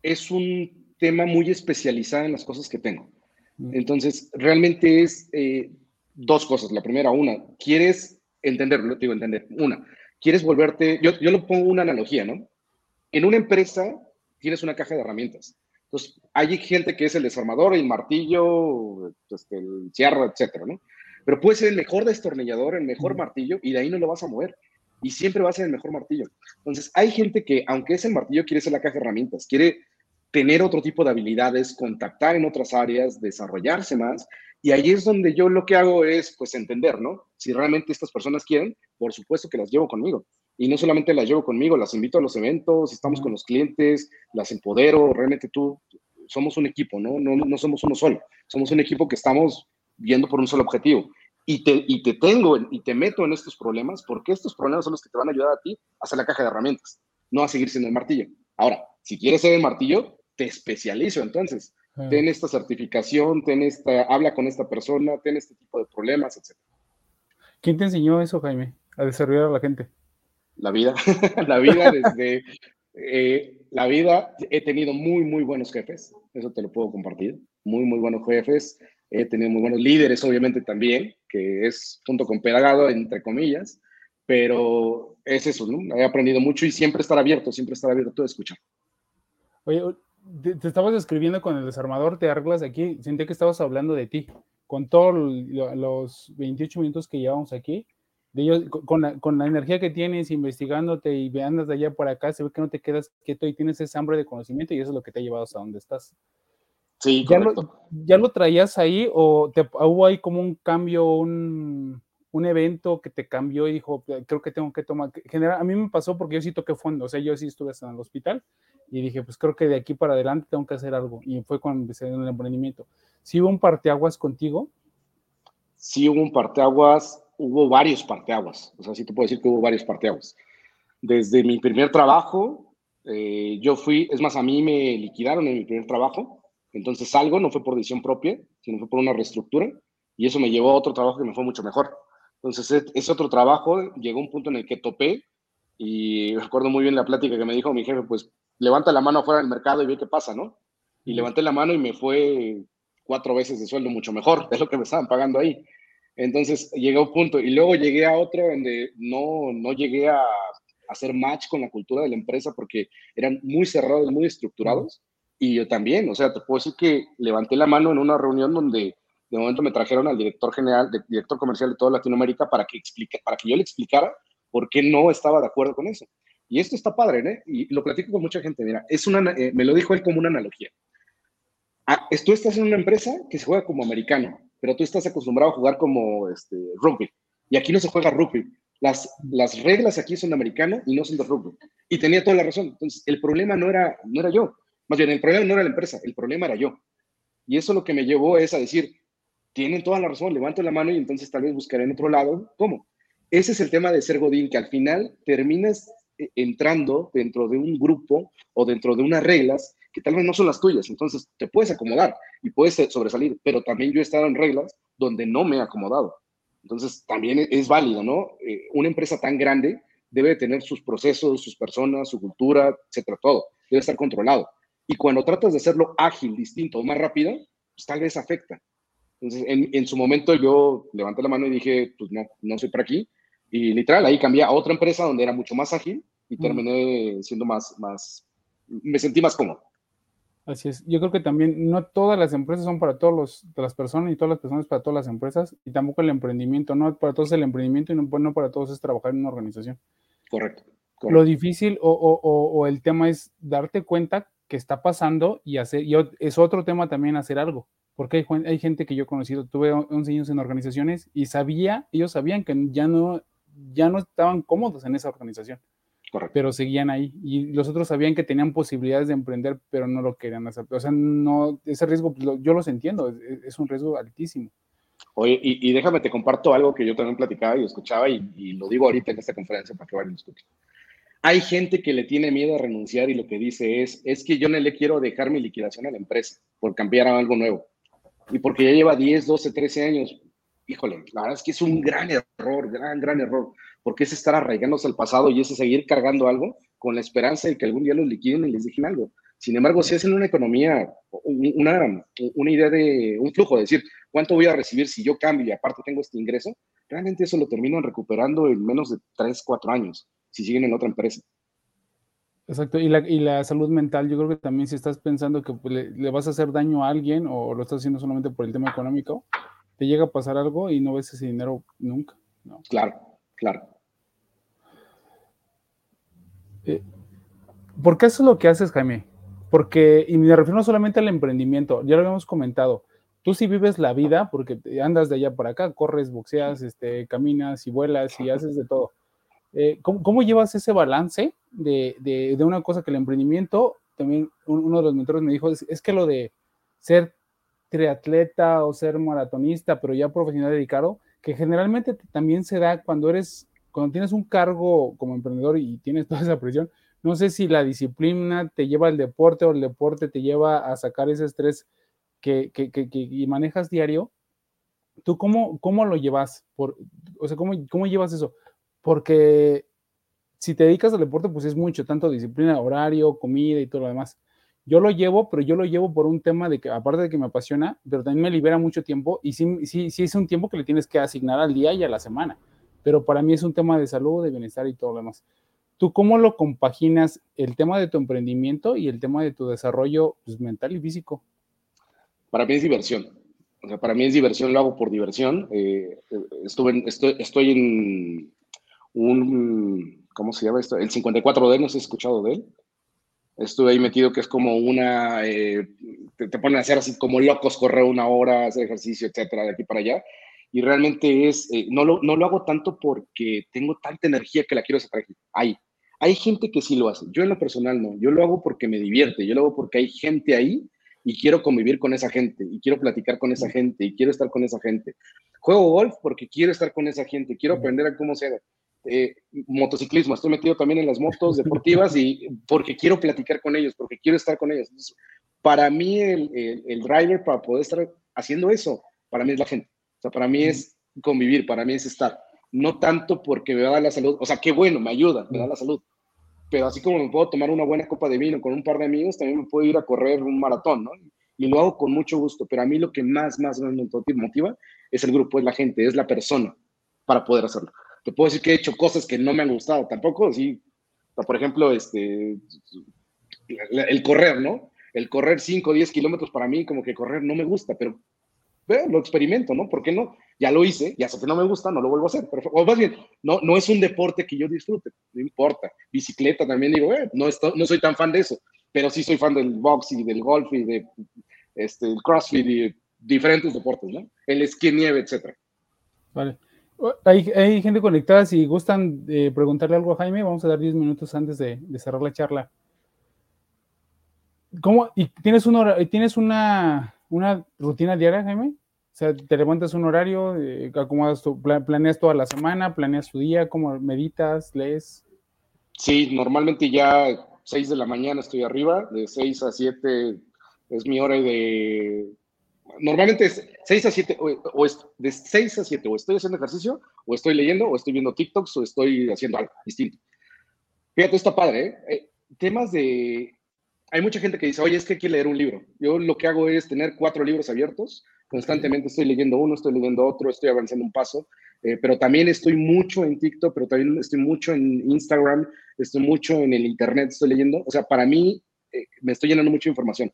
es un tema muy especializado en las cosas que tengo. Mm. Entonces, realmente es eh, dos cosas. La primera, una, quieres entenderlo, digo entender. Una, quieres volverte, yo, yo lo pongo una analogía, ¿no? En una empresa tienes una caja de herramientas entonces, hay gente que es el desarmador, el martillo, este, el cierre, etcétera, ¿no? Pero puede ser el mejor destornillador, el mejor martillo, y de ahí no lo vas a mover. Y siempre va a ser el mejor martillo. Entonces, hay gente que, aunque es el martillo, quiere ser la caja de herramientas, quiere tener otro tipo de habilidades, contactar en otras áreas, desarrollarse más. Y ahí es donde yo lo que hago es, pues, entender, ¿no? Si realmente estas personas quieren, por supuesto que las llevo conmigo y no solamente las llevo conmigo, las invito a los eventos, estamos con los clientes, las empodero, realmente tú, somos un equipo, ¿no? No, no somos uno solo, somos un equipo que estamos viendo por un solo objetivo. Y te, y te tengo y te meto en estos problemas porque estos problemas son los que te van a ayudar a ti a hacer la caja de herramientas, no a seguir siendo el martillo. Ahora, si quieres ser el martillo, te especializo entonces. Ten esta certificación, ten esta, habla con esta persona, ten este tipo de problemas, etc. ¿Quién te enseñó eso, Jaime? A desarrollar a la gente la vida, la vida desde eh, la vida, he tenido muy, muy buenos jefes, eso te lo puedo compartir, muy, muy buenos jefes, he tenido muy buenos líderes, obviamente también, que es junto con pedagado, entre comillas, pero es eso, ¿no? He aprendido mucho y siempre estar abierto, siempre estar abierto a escuchar. Oye, te, estabas escribiendo con el desarmador, te arreglas aquí, sentí que estabas hablando de ti, con todos los 28 minutos que llevamos aquí, con, la, con, la, energía que tienes investigándote y andas de allá por acá, se ve que no te quedas quieto y tienes ese hambre de conocimiento y eso es lo que te ha llevado hasta donde estás. Sí, ¿Ya Lo, ¿Ya lo traías ahí o te, hubo ahí como un cambio, un, un, evento que te cambió y dijo, creo que tengo que tomar? General, a mí me pasó porque yo sí toqué fondo, o sea, yo sí estuve en el hospital y dije, pues creo que de aquí para adelante tengo que hacer algo. Y fue cuando empecé en el emprendimiento. ¿Sí hubo un parteaguas contigo? Sí hubo un parteaguas hubo varios parteaguas, o sea, sí te puedo decir que hubo varios parteaguas. Desde mi primer trabajo, eh, yo fui, es más, a mí me liquidaron en mi primer trabajo, entonces salgo, no fue por decisión propia, sino fue por una reestructura, y eso me llevó a otro trabajo que me fue mucho mejor. Entonces, ese otro trabajo llegó a un punto en el que topé, y recuerdo muy bien la plática que me dijo mi jefe, pues levanta la mano afuera del mercado y ve qué pasa, ¿no? Y levanté la mano y me fue cuatro veces de sueldo mucho mejor de lo que me estaban pagando ahí. Entonces llegué a un punto y luego llegué a otro donde no, no llegué a, hacer match con la cultura de la empresa porque eran muy cerrados, muy estructurados. Y yo también, o sea, te puedo decir que levanté la mano en una reunión donde de momento me trajeron al director general, director comercial de toda Latinoamérica para que, explique, para que yo le explicara por qué no estaba de acuerdo con eso. Y esto está padre, ¿eh? Y lo platico con mucha gente. Mira, es una, eh, me lo dijo él como una analogía. Ah, tú estás en una empresa que se juega como americano, pero tú estás acostumbrado a jugar como este, rugby. Y aquí no se juega rugby. Las, las reglas aquí son de americano y no son de rugby. Y tenía toda la razón. Entonces, el problema no era, no era yo. Más bien, el problema no era la empresa, el problema era yo. Y eso lo que me llevó es a decir, tienen toda la razón, levanto la mano y entonces tal vez buscaré en otro lado. ¿Cómo? Ese es el tema de ser Godín, que al final terminas eh, entrando dentro de un grupo o dentro de unas reglas que tal vez no son las tuyas. Entonces te puedes acomodar y puedes sobresalir, pero también yo he estado en reglas donde no me he acomodado. Entonces también es válido, ¿no? Eh, una empresa tan grande debe tener sus procesos, sus personas, su cultura, etcétera, todo. Debe estar controlado. Y cuando tratas de hacerlo ágil, distinto más rápido, pues tal vez afecta. Entonces, en, en, su momento yo levanté la mano y dije, pues no, no soy para aquí. Y literal, ahí cambié a otra empresa donde era mucho más ágil y terminé siendo más, más, me sentí más cómodo. Así es. Yo creo que también no todas las empresas son para todas las personas y todas las personas para todas las empresas y tampoco el emprendimiento, no para todos el emprendimiento y no, no para todos es trabajar en una organización. Correcto. Lo difícil o, o, o, el tema es darte cuenta que está pasando y hacer, y es otro tema también hacer algo, porque hay, hay gente que yo he conocido, tuve 11 años en organizaciones y sabía, ellos sabían que ya no, ya no estaban cómodos en esa organización. Correcto. Pero seguían ahí. Y los otros sabían que tenían posibilidades de emprender, pero no lo querían hacer. O sea, no, ese riesgo, pues, yo los entiendo, es, es, un riesgo altísimo. Oye, y, y, déjame te comparto algo que yo también platicaba y escuchaba, y, y lo digo ahorita en esta conferencia para que vayan a escuchar. Hay gente que le tiene miedo a renunciar y lo que dice es, es que yo no le quiero dejar mi liquidación a la empresa por cambiar a algo nuevo. Y porque ya lleva 10, 12, 13 años, híjole, la verdad es que es un gran error, gran, gran error, porque es estar arraigándose al pasado y es seguir cargando algo con la esperanza de que algún día los liquiden y les dejen algo. Sin embargo, si hacen una economía, una, una idea de un flujo, de decir, ¿cuánto voy a recibir si yo cambio y aparte tengo este ingreso? Realmente eso lo terminan recuperando en menos de 3, 4 años, si siguen en otra empresa. Exacto, y la, y la salud mental, yo creo que también si estás pensando que le, le, vas a hacer daño a alguien o lo estás haciendo solamente por el tema económico, te llega a pasar algo y no ves ese dinero nunca. ¿no? Claro, claro. Eh, ¿Por qué eso es lo que haces, Jaime? Porque, y me refiero no solamente al emprendimiento, ya lo habíamos comentado, tú sí vives la vida porque andas de allá para acá, corres, boxeas, este, caminas y vuelas y haces de todo. Eh, ¿cómo, ¿cómo, llevas ese balance de, de, de, una cosa que el emprendimiento, también uno de los mentores me dijo, es, es que lo de ser triatleta o ser maratonista, pero ya profesional dedicado, que generalmente también se da cuando eres, cuando tienes un cargo como emprendedor y tienes toda esa presión, no sé si la disciplina te lleva al deporte o el deporte te lleva a sacar ese estrés que, que, que, que manejas diario. ¿Tú cómo, cómo lo llevas? Por, o sea, ¿cómo, ¿cómo llevas eso? Porque si te dedicas al deporte, pues es mucho, tanto disciplina, horario, comida y todo lo demás. Yo lo llevo, pero yo lo llevo por un tema de que, aparte de que me apasiona, pero también me libera mucho tiempo y sí, sí, sí es un tiempo que le tienes que asignar al día y a la semana. Pero para mí es un tema de salud, de bienestar y todo lo demás. ¿Tú cómo lo compaginas el tema de tu emprendimiento y el tema de tu desarrollo pues, mental y físico? Para mí es diversión. O sea, para mí es diversión, lo hago por diversión. Eh, estuve estoy, estoy en un, ¿cómo se llama esto? El 54D, no has escuchado de él estuve ahí metido que es como una, eh, te, te, ponen a hacer así como locos, correr una hora, hacer ejercicio, etcétera, de aquí para allá. Y realmente es, eh, no, lo, no lo hago tanto porque tengo tanta energía que la quiero sacar aquí. Hay, hay gente que sí lo hace. Yo en lo personal no. Yo lo hago porque me divierte. Yo lo hago porque hay gente ahí y quiero convivir con esa gente y quiero platicar con esa gente y quiero estar con esa gente. Juego golf porque quiero estar con esa gente, quiero aprender a cómo se eh, motociclismo, estoy metido también en las motos deportivas y porque quiero platicar con ellos, porque quiero estar con ellos. Entonces, para mí el, el, el, driver para poder estar haciendo eso, para mí es la gente. Sea, para mí es convivir, para mí es estar. No tanto porque me da la salud, o sea, qué bueno, me ayuda, me da la salud. Pero así como me puedo tomar una buena copa de vino con un par de amigos, también me puedo ir a correr un maratón, ¿no? Y lo hago con mucho gusto, pero a mí lo que más, más me motiva es el grupo, es la gente, es la persona para poder hacerlo te puedo decir que he hecho cosas que no me han gustado tampoco, sí, por ejemplo, este, el correr, ¿no? El correr 5 o 10 kilómetros para mí, como que correr no me gusta, pero lo experimento, ¿no? ¿Por qué no? Ya lo hice, ya sé que no me gusta, no lo vuelvo a hacer. Pero, o más bien, no, no es un deporte que yo disfrute, no importa. Bicicleta también digo, eh, no, no soy tan fan de eso, pero sí soy fan del box y del golf y de este, crossfit y diferentes deportes, ¿no? El esquí nieve, etcétera. Vale. Hay, hay, gente conectada, si gustan eh, preguntarle algo a Jaime, vamos a dar 10 minutos antes de, cerrar la charla. ¿Cómo? ¿Y tienes, un ¿tienes una, una rutina diaria, Jaime? O sea, te levantas un horario, eh, acomodas tu, planeas toda la semana, planeas tu día, cómo meditas, lees. Sí, normalmente ya 6 de la mañana estoy arriba, de 6 a 7 es mi hora de normalmente es 6 a 7, o, de 6 a 7, o estoy haciendo ejercicio, o estoy leyendo, o estoy viendo TikToks, o estoy haciendo algo distinto. Fíjate, está padre, ¿eh? ¿eh? Temas de... Hay mucha gente que dice, oye, es que quiero leer un libro. Yo lo que hago es tener cuatro libros abiertos, constantemente estoy leyendo uno, estoy leyendo otro, estoy avanzando un paso, eh, pero también estoy mucho en TikTok, pero también estoy mucho en Instagram, estoy mucho en el Internet, estoy leyendo. O sea, para mí eh, me estoy llenando mucha información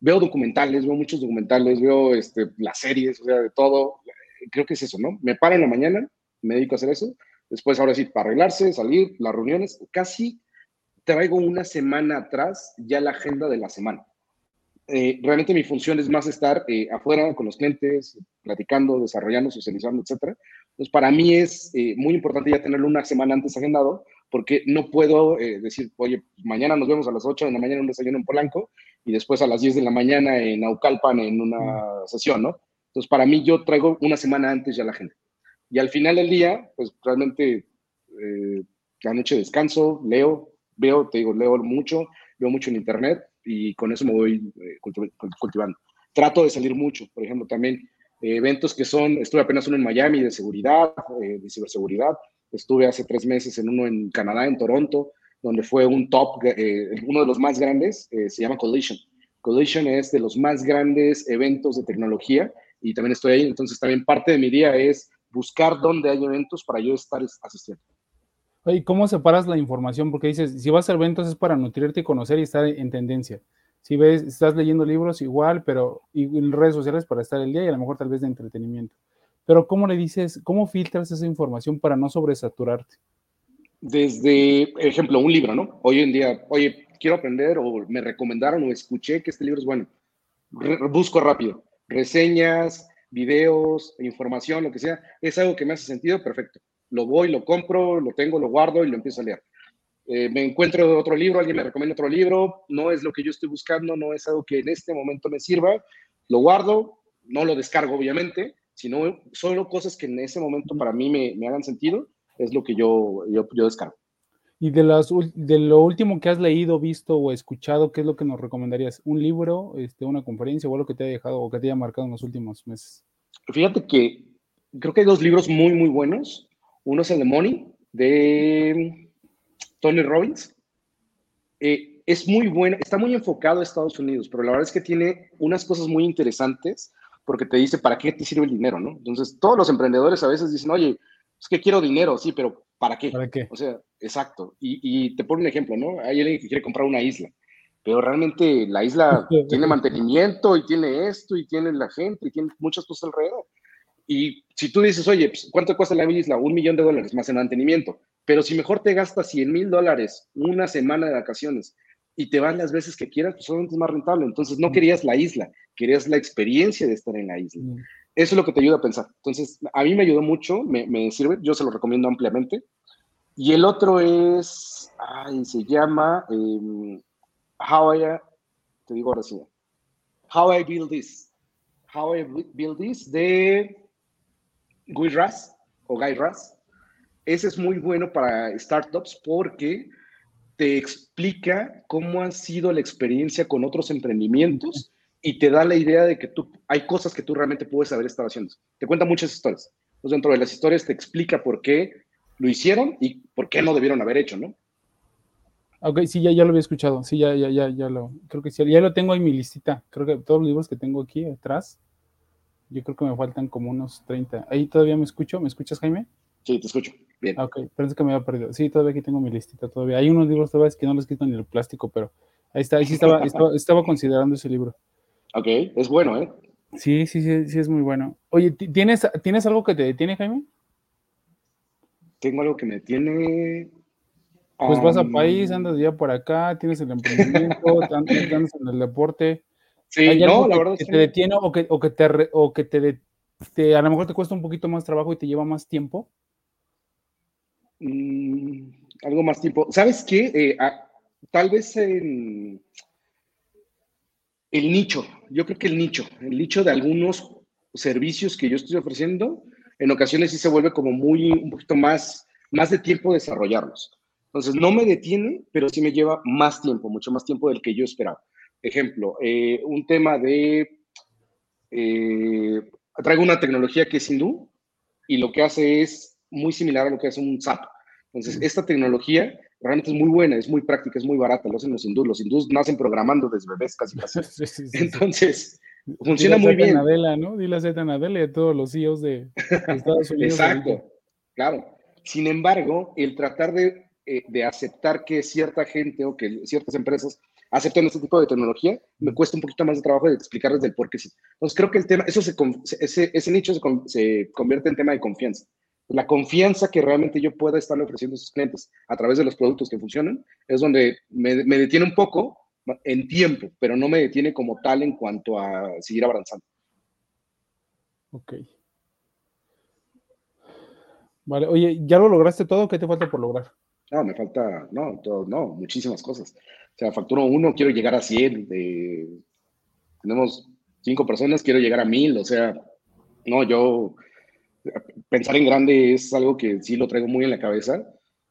veo documentales, veo muchos documentales, veo este, las series, o sea, de todo. Creo que es eso, ¿no? Me paro en la mañana, me dedico a hacer eso. Después, ahora sí, para arreglarse, salir, las reuniones, casi traigo una semana atrás ya la agenda de la semana. Eh, realmente mi función es más estar eh, afuera con los clientes, platicando, desarrollando, socializando, etcétera. Entonces, para mí es eh, muy importante ya tenerlo una semana antes agendado, porque no puedo decir, oye, mañana nos vemos a las 8 de la mañana en un desayuno en Polanco y después a las 10 de la mañana en Aucalpan en una mm. sesión, ¿no? Entonces, para mí, yo traigo una semana antes ya la gente. Y al final del día, pues realmente eh, la noche descanso, leo, veo, te digo, leo mucho, veo mucho en internet y con eso me voy eh, cultivando. Trato de salir mucho, por ejemplo, también eh, eventos que son, estuve apenas uno en Miami de seguridad, de ciberseguridad, estuve hace tres meses en uno en Canadá, en Toronto, donde fue un top, eh, uno de los más grandes, eh, se llama Collision. Collision es de los más grandes eventos de tecnología y también estoy ahí, entonces también parte de mi día es buscar dónde hay eventos para yo estar asistiendo. ¿Y cómo separas la información? Porque dices, si vas a eventos es para nutrirte y conocer y estar en tendencia. Si ves, estás leyendo libros igual, pero en redes sociales para estar el día y a lo mejor tal vez de entretenimiento. Pero ¿cómo le dices, cómo filtras esa información para no sobresaturarte? desde, ejemplo, un libro, ¿no? Hoy en día, oye, quiero aprender o me recomendaron o escuché que este libro es bueno. busco rápido. Reseñas, videos, información, lo que sea. Es algo que me hace sentido, perfecto. Lo voy, lo compro, lo tengo, lo guardo y lo empiezo a leer. Eh, me encuentro otro libro, alguien me recomienda otro libro, no es lo que yo estoy buscando, no es algo que en este momento me sirva, lo guardo, no lo descargo obviamente, sino solo cosas que en ese momento para mí me, me hagan sentido es lo que yo, yo, yo descargo. Y de, las, de lo último que has leído, visto o escuchado, ¿qué es lo que nos recomendarías? ¿Un libro, este, una conferencia o algo que te haya dejado o que te haya marcado en los últimos meses? Fíjate que creo que hay dos libros muy, muy buenos. Uno es el de Money, de Tony Robbins. Eh, es muy bueno, está muy enfocado a Estados Unidos, pero la verdad es que tiene unas cosas muy interesantes porque te dice para qué te sirve el dinero, ¿no? Entonces, todos los emprendedores a veces dicen, oye, es que quiero dinero, sí, pero ¿para qué? ¿Para qué? O sea, exacto. Y, te pongo un ejemplo, ¿no? Hay alguien que quiere comprar una isla, pero realmente la isla tiene mantenimiento y tiene esto y tiene la gente y tiene muchas cosas alrededor. Y si tú dices, oye, pues, ¿cuánto cuesta la isla? Un millón de dólares más en mantenimiento. Pero si mejor te gastas 100 mil dólares una semana de vacaciones y te vas las veces que quieras, pues obviamente es más rentable. Entonces no querías la isla, querías la experiencia de estar en la isla. Eso es lo que te ayuda a pensar. Entonces, a mí me ayudó mucho, me, sirve, yo se lo recomiendo ampliamente. Y el otro es, ay, se llama em, How I, te digo ahora sí, How I Build This. How I Build This de Guy Raz o Guy Raz. Ese es muy bueno para startups porque te explica cómo ha sido la experiencia con otros emprendimientos y te da la idea de que tú, hay cosas que tú realmente puedes haber estado haciendo. Te cuenta muchas historias. Entonces, dentro de las historias te explica por qué lo hicieron y por qué no debieron haber hecho, ¿no? Ok, sí, ya, ya lo había escuchado. Sí, ya, ya, ya, ya lo, creo que sí, ya lo tengo en mi listita. Creo que todos los libros que tengo aquí atrás, yo creo que me faltan como unos 30. Ahí todavía me escucho. ¿Me escuchas, Jaime? Sí, te escucho. Bien. Ok, pero es que me había perdido. Sí, todavía aquí tengo mi listita todavía. Hay unos libros todavía que no les quito ni el plástico, pero ahí está, ahí sí estaba, estaba, estaba considerando ese libro. Ok, es bueno, ¿eh? Sí, sí, sí, sí, es muy bueno. Oye, ¿tienes, ¿tienes algo que te detiene, Jaime? Tengo algo que me detiene. Pues vas a país, andas ya por acá, tienes el emprendimiento, andas en el deporte. Sí, no, la verdad que, te detiene o que, o que te, o que te, a lo mejor te cuesta un poquito más trabajo y te lleva más tiempo. Mm, algo más tiempo. ¿Sabes qué? Eh, ah, tal vez en el nicho. Yo creo que el nicho, el nicho de algunos servicios que yo estoy ofreciendo, en ocasiones sí se vuelve como muy, un poquito más, más de tiempo desarrollarlos. Entonces, no me detiene, pero sí me lleva más tiempo, mucho más tiempo del que yo esperaba. Ejemplo, eh, un tema de, eh, traigo una tecnología que es hindú y lo que hace es muy similar a lo que hace un SAP. Entonces, esta tecnología realmente es muy buena, es muy práctica, es muy barata, lo hacen los hindús. Los hindús nacen programando desde bebés casi casi. Entonces, funciona muy bien. Adela, ¿no? Dile a Z Adela y a todos los CEOs de, Estados Unidos. Exacto, claro. Sin embargo, el tratar de, eh, de, aceptar que cierta gente o que ciertas empresas acepten este tipo de tecnología, me cuesta un poquito más de trabajo de explicarles del por qué sí. Entonces, creo que el tema, eso se, ese, ese nicho se, se convierte en tema de confianza la confianza que realmente yo pueda estarle ofreciendo a sus clientes a través de los productos que funcionan, es donde me, detiene un poco en tiempo, pero no me detiene como tal en cuanto a seguir avanzando. Ok. Vale, oye, ¿ya lo lograste todo? ¿Qué te falta por lograr? No, me falta, no, todo, no, muchísimas cosas. O sea, facturo uno, quiero llegar a 100, tenemos cinco personas, quiero llegar a mil, o sea, no, yo pensar en grande es algo que sí lo traigo muy en la cabeza.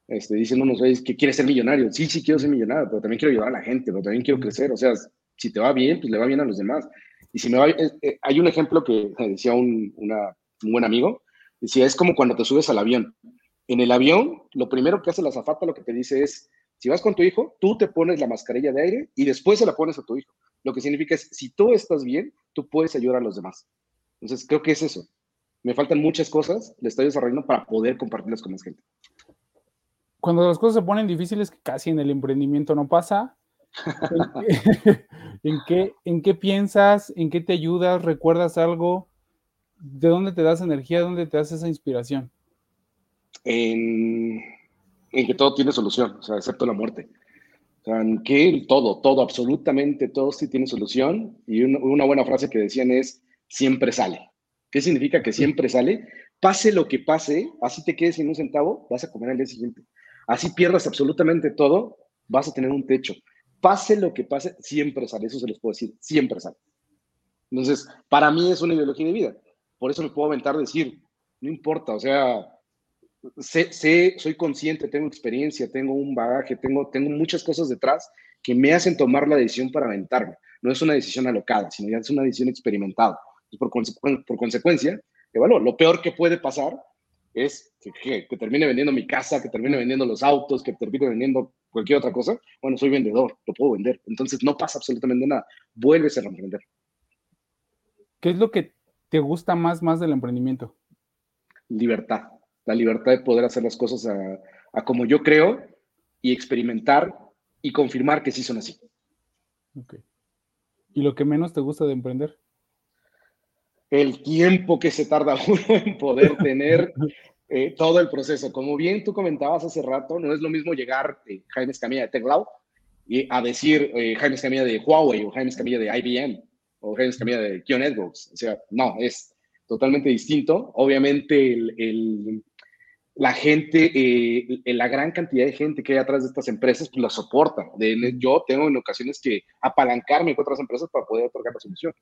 Este, dicen unos veces que quieres ser millonario. Sí, sí quiero ser millonario, pero también quiero ayudar a la gente, pero también quiero crecer. O sea, si te va bien, pues le va bien a los demás. Y si me va eh, eh, hay un ejemplo que decía un, un buen amigo, decía, es como cuando te subes al avión. En el avión, lo primero que hace la zafata lo que te dice es, si vas con tu hijo, tú te pones la mascarilla de aire y después se la pones a tu hijo. Lo que significa es, si tú estás bien, tú puedes ayudar a los demás. Entonces, creo que es eso me faltan muchas cosas, le estoy desarrollando para poder compartirlas con más gente. Cuando las cosas se ponen difíciles, que casi en el emprendimiento no pasa, ¿en qué, ¿en qué piensas? ¿En qué te ayudas? ¿Recuerdas algo? ¿De dónde te das energía? ¿De dónde te das esa inspiración? En, que todo tiene solución, o sea, excepto la muerte. O en que todo, todo, absolutamente todo sí tiene solución. Y una buena frase que decían es, siempre sale. ¿Qué significa que siempre sale? Pase lo que pase, así te quedes sin un centavo, vas a comer al día siguiente. Así pierdas absolutamente todo, vas a tener un techo. Pase lo que pase, siempre sale, eso se les puedo decir, siempre sale. Entonces, para mí es una ideología de vida. Por eso me puedo aventar decir, no importa, o sea, sé, sé, soy consciente, tengo experiencia, tengo un bagaje, tengo, tengo muchas cosas detrás que me hacen tomar la decisión para aventarme. No es una decisión alocada, sino ya es una decisión experimentada por, por consecuencia, bueno, lo peor que puede pasar es que, que, termine vendiendo mi casa, que termine vendiendo los autos, que termine vendiendo cualquier otra cosa. Bueno, soy vendedor, lo puedo vender. Entonces no pasa absolutamente nada. Vuelves a emprender. ¿Qué es lo que te gusta más, más del emprendimiento? Libertad. La libertad de poder hacer las cosas a, a como yo creo y experimentar y confirmar que sí son así. Ok. ¿Y lo que menos te gusta de emprender? el tiempo que se tarda uno en poder tener eh, todo el proceso. Como bien tú comentabas hace rato, no es lo mismo llegar eh, Jaime Escamilla de Teclau y a decir eh, Jaime Escamilla de Huawei o Jaime Escamilla de IBM o Jaime Escamilla de Q Networks. O sea, no, es totalmente distinto. Obviamente el, la gente, la gran cantidad de gente que hay atrás de estas empresas, pues la soporta. yo tengo en ocasiones que apalancarme con otras empresas para poder otorgar la solución.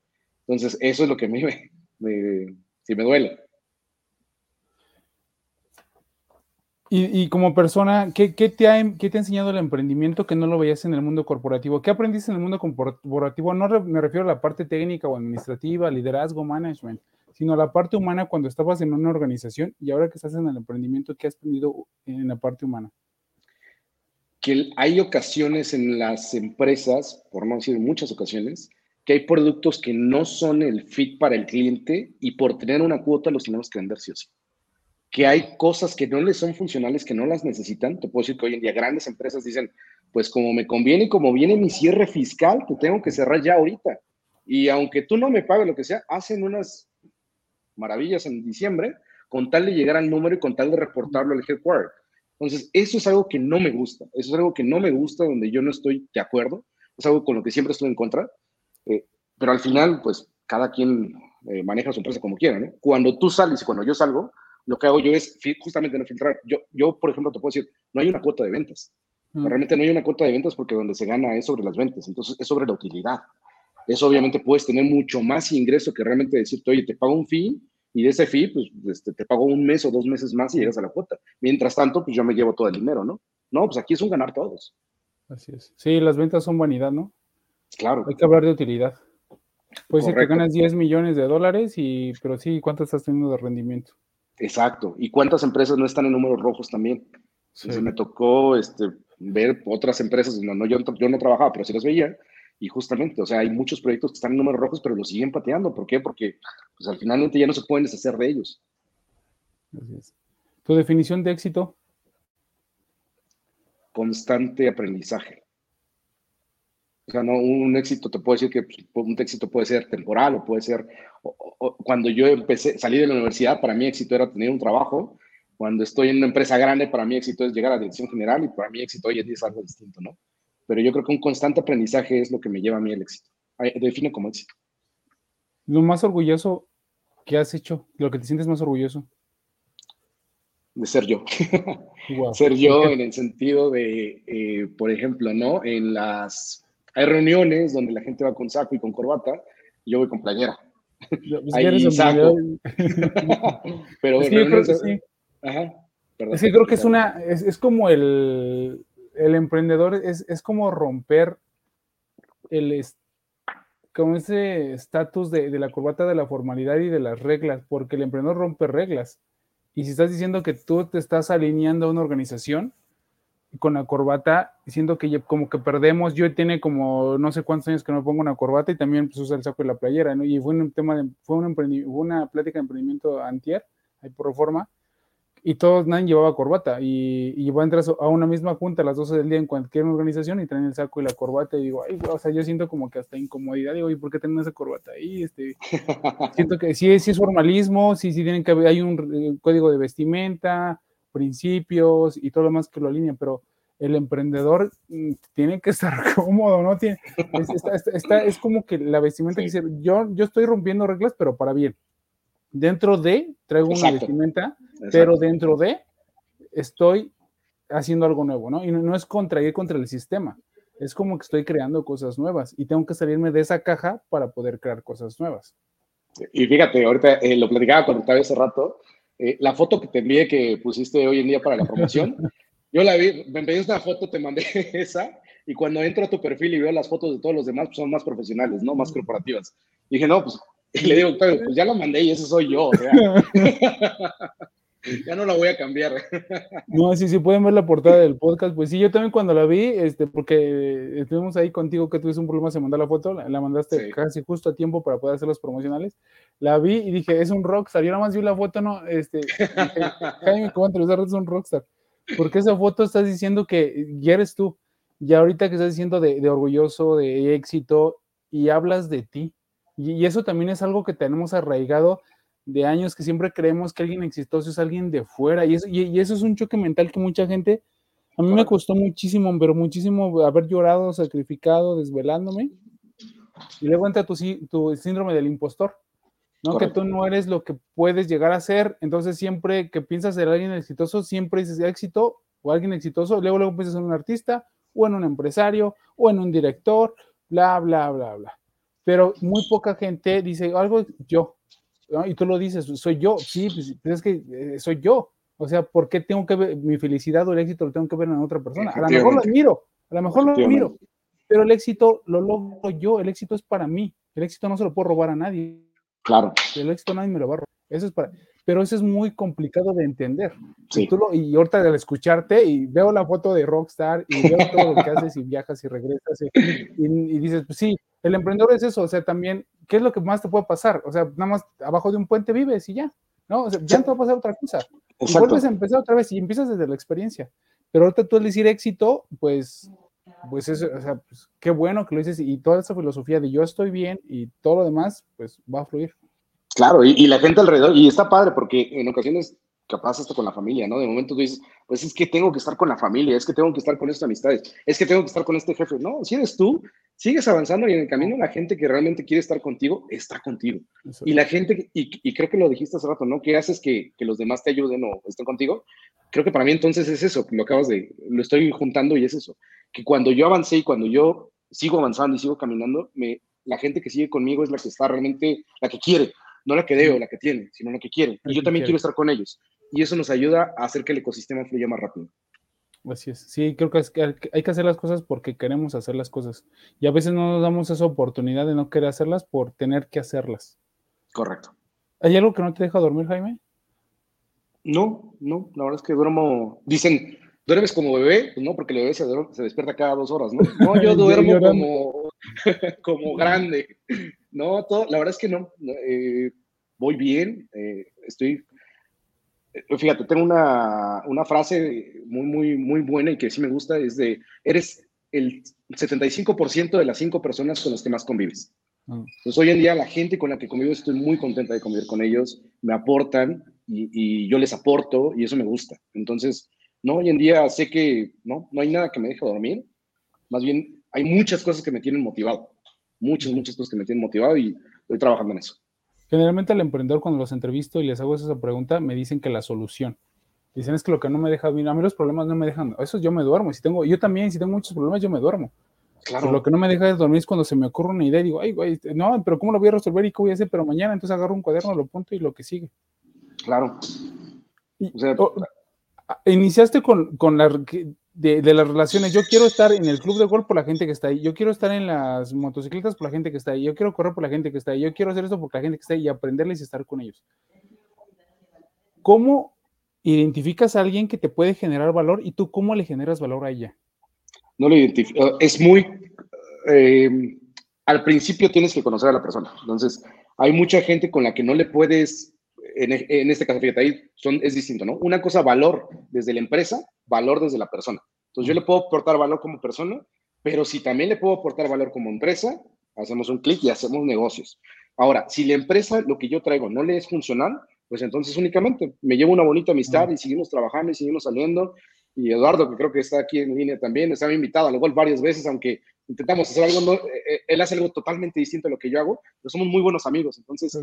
Entonces, eso es lo que me, me, sí me duele. Y, como persona, ¿qué, te ha, ¿qué, te ha, enseñado el emprendimiento que no lo veías en el mundo corporativo? ¿Qué aprendiste en el mundo corporativo? No me refiero a la parte técnica o administrativa, liderazgo, management, sino la parte humana cuando estabas en una organización y ahora que estás en el emprendimiento, ¿qué has aprendido en la parte humana? Que hay ocasiones en las empresas, por no decir muchas ocasiones, que hay productos que no son el fit para el cliente y por tener una cuota los tenemos que vender sí o sí. que hay cosas que no les son funcionales, que no las necesitan. Te puedo decir que hoy en día grandes empresas dicen, pues como me conviene y como viene mi cierre fiscal, te tengo que cerrar ya ahorita. Y aunque tú no me pagues lo que sea, hacen unas maravillas en diciembre con tal de llegar al número y con tal de reportarlo al headquarter. Entonces, eso es algo que no me gusta. Eso es algo que no me gusta, donde yo no estoy de acuerdo. Es algo con lo que siempre estoy en contra. Eh, pero al final, pues, cada quien eh, maneja su empresa como quiera, ¿no? Cuando tú sales y cuando yo salgo, lo que hago yo es justamente no filtrar. Yo, yo, por ejemplo, te puedo decir, no hay una cuota de ventas. Mm. Realmente no hay una cuota de ventas porque donde se gana es sobre las ventas, entonces es sobre la utilidad. Eso obviamente puedes tener mucho más ingreso que realmente decirte, oye, te pago un fee y de ese fee, pues este, te pago un mes o dos meses más y llegas a la cuota. Mientras tanto, pues yo me llevo todo el dinero, ¿no? No, pues aquí es un ganar todos. Así es. Sí, las ventas son vanidad, ¿no? Claro. Hay que hablar de utilidad. Puede ser que ganas 10 millones de dólares, y, pero sí, ¿cuánto estás teniendo de rendimiento? Exacto. ¿Y cuántas empresas no están en números rojos también? Entonces me tocó este, ver otras empresas donde no, yo, yo no trabajaba, pero sí las veía. Y justamente, o sea, hay muchos proyectos que están en números rojos, pero los siguen pateando. ¿Por qué? Porque pues, al final ya no se pueden deshacer de ellos. Así es. ¿Tu definición de éxito? Constante aprendizaje. O sea, no, un éxito te puedo decir que pues, un éxito puede ser temporal o puede ser, cuando yo empecé, salí de la universidad, para mí éxito era tener un trabajo. Cuando estoy en una empresa grande, para mí éxito es llegar a la dirección general y para mí éxito hoy en día es algo distinto, ¿no? Pero yo creo que un constante aprendizaje es lo que me lleva a mí el éxito. Define como éxito. Lo más orgulloso que has hecho, lo que te sientes más orgulloso. De ser yo. ser yo en el sentido de, eh, por ejemplo, ¿no? En las hay reuniones donde la gente va con saco y con corbata, y yo voy con playera. Pues saco. Pero es que creo que sí. Ajá, es que creo que es una, es, como el, el emprendedor, es, es, como romper el, como ese estatus de, de, la corbata de la formalidad y de las reglas, porque el emprendedor rompe reglas. Y si estás diciendo que tú te estás alineando a una organización, con la corbata, diciendo que como que perdemos, yo tiene como no sé cuántos años que no pongo una corbata y también pues usa el saco y la playera, ¿no? Y fue un tema de, fue un una plática de emprendimiento antier, ahí por reforma, y todos, nadie llevaba corbata, y, y a entrar a una misma junta a las 12 del día en cualquier organización y traen el saco y la corbata, y digo, ay, o sea, yo siento como que hasta incomodidad, digo, ¿y por qué tienen esa corbata ahí? Este, siento que sí, sí es formalismo, sí, sí tienen que haber, hay un eh, código de vestimenta, principios y todo lo más que lo alinea, pero el emprendedor mm, tiene que estar cómodo, ¿no? Tiene, es, es como que la vestimenta que dice, yo, yo estoy rompiendo reglas, pero para bien. Dentro de, traigo una vestimenta, pero dentro de, estoy haciendo algo nuevo, ¿no? Y no, es contra ir contra el sistema, es como que estoy creando cosas nuevas y tengo que salirme de esa caja para poder crear cosas nuevas. Y fíjate, ahorita eh, lo platicaba con Octavio hace rato, eh, la foto que te envié que pusiste hoy en día para la promoción, yo la vi, me enviaste una foto, te mandé esa, y cuando entro a tu perfil y veo las fotos de todos los demás, pues son más profesionales, ¿no? Más corporativas. dije, no, pues, y le digo, pues ya lo mandé y ese soy yo, o sea. ya no la voy a cambiar. no, sí, sí, pueden ver la portada del podcast. Pues sí, yo también cuando la vi, este, porque estuvimos ahí contigo que tuviste un problema, se mandó la foto, la, mandaste casi justo a tiempo para poder hacer los promocionales. La vi y dije, es un rockstar. Yo nada más vi la foto, no, este, dije, Jaime, ¿cómo te es un rockstar? Porque esa foto estás diciendo que ya eres tú. Y ahorita que estás diciendo de, de orgulloso, de éxito, y hablas de ti. Y, y eso también es algo que tenemos arraigado de años que siempre creemos que alguien exitoso es alguien de fuera y eso, y, eso es un choque mental que mucha gente, a mí me costó muchísimo, pero muchísimo haber llorado, sacrificado, desvelándome. Y luego entra tu, tu síndrome del impostor, ¿no? Que tú no eres lo que puedes llegar a ser, entonces siempre que piensas ser alguien exitoso, siempre dices éxito o alguien exitoso, luego luego piensas en un artista o en un empresario o en un director, bla, bla, bla, bla. Pero muy poca gente dice algo yo, y tú lo dices, soy yo, sí, pues, pues es que eh, soy yo. O sea, ¿por qué tengo que ver mi felicidad o el éxito lo tengo que ver en otra persona? A lo mejor lo admiro, a lo mejor lo admiro, pero el éxito lo logro yo, el éxito es para mí. El éxito no se lo puedo robar a nadie. Claro. El éxito nadie me lo va a robar. Eso es para, pero eso es muy complicado de entender. Sí. Y, tú lo, y ahorita al escucharte y veo la foto de Rockstar y veo todo lo que haces y viajas y regresas y, y, dices, pues sí, el emprendedor es eso, o sea, también ¿qué es lo que más te puede pasar? O sea, nada más abajo de un puente vives y ya, ¿no? O sea, ya no te va a pasar otra cosa. Y vuelves a empezar otra vez y empiezas desde la experiencia. Pero ahorita tú al decir éxito, pues, pues, es, o sea, pues, qué bueno que lo dices y toda esa filosofía de yo estoy bien y todo lo demás, pues va a fluir. Claro, y, y la gente alrededor, y está padre porque en ocasiones capaz hasta con la familia, ¿no? De momento tú dices, pues es que tengo que estar con la familia, es que tengo que estar con estas amistades, es que tengo que estar con este jefe. No, si eres tú, sigues avanzando y en el camino la gente que realmente quiere estar contigo está contigo. Y la gente, y, creo que lo dijiste hace rato, ¿no? ¿Qué haces que, que los demás te ayuden o estén contigo? Creo que para mí entonces es eso, lo acabas de, lo estoy juntando y es eso, que cuando yo avancé y cuando yo sigo avanzando y sigo caminando, me, la gente que sigue conmigo es la que está realmente, la que quiere, no la que debo, la que tiene, sino la que quiere. Y yo también quiero estar con ellos y eso nos ayuda a hacer que el ecosistema fluya más rápido. Así es. Sí, creo que, es que hay que hacer las cosas porque queremos hacer las cosas. Y a veces no nos damos esa oportunidad de no querer hacerlas por tener que hacerlas. Correcto. ¿Hay algo que no te deja dormir, Jaime? No, no. La verdad es que duermo. Dicen, ¿duermes como bebé? Pues no, porque el bebé se, despierta cada dos horas, ¿no? No, yo duermo como, como grande. No, todo, la verdad es que no. Eh, voy bien. Eh, estoy eh, fíjate, tengo una, una, frase muy, muy, muy buena y que sí me gusta, es de, eres el 75% de las cinco personas con las que más convives. Ah. Entonces, hoy en día la gente con la que convivo estoy muy contenta de convivir con ellos, me aportan y, y, yo les aporto y eso me gusta. Entonces, no, hoy en día sé que no, no hay nada que me deje dormir, más bien hay muchas cosas que me tienen motivado, muchas, muchas cosas que me tienen motivado y estoy trabajando en eso. Generalmente al emprendedor cuando los entrevisto y les hago esa pregunta, me dicen que la solución. Dicen es que lo que no me deja bien, a mí los problemas no me dejan, eso yo me duermo, si tengo, yo también, si tengo muchos problemas, yo me duermo. Claro. lo que no me deja dormir es cuando se me ocurre una idea y digo, ay, güey, no, pero ¿cómo lo voy a resolver y qué voy a hacer? Pero mañana entonces agarro un cuaderno, lo punto y lo que sigue. Claro. o sea, iniciaste con, con la, de, las relaciones. Yo quiero estar en el club de golf por la gente que está ahí. Yo quiero estar en las motocicletas por la gente que está ahí. Yo quiero correr por la gente que está ahí. Yo quiero hacer esto por la gente que está ahí y aprenderles y estar con ellos. ¿Cómo identificas a alguien que te puede generar valor y tú cómo le generas valor a ella? No lo identifico. Es muy. Eh, al principio tienes que conocer a la persona. Entonces, hay mucha gente con la que no le puedes. En, en este caso, fíjate, ahí son, es distinto, ¿no? Una cosa, valor desde la empresa valor desde la persona. Entonces yo le puedo aportar valor como persona, pero si también le puedo aportar valor como empresa, hacemos un clic y hacemos negocios. Ahora, si la empresa, lo que yo traigo, no le es funcional, pues entonces únicamente me llevo una bonita amistad y seguimos trabajando y seguimos saliendo. Y Eduardo, que creo que está aquí en línea también, estaba invitado al golf varias veces, aunque intentamos hacer algo, eh, eh, él hace algo totalmente distinto a lo que yo hago, pero somos muy buenos amigos. Entonces,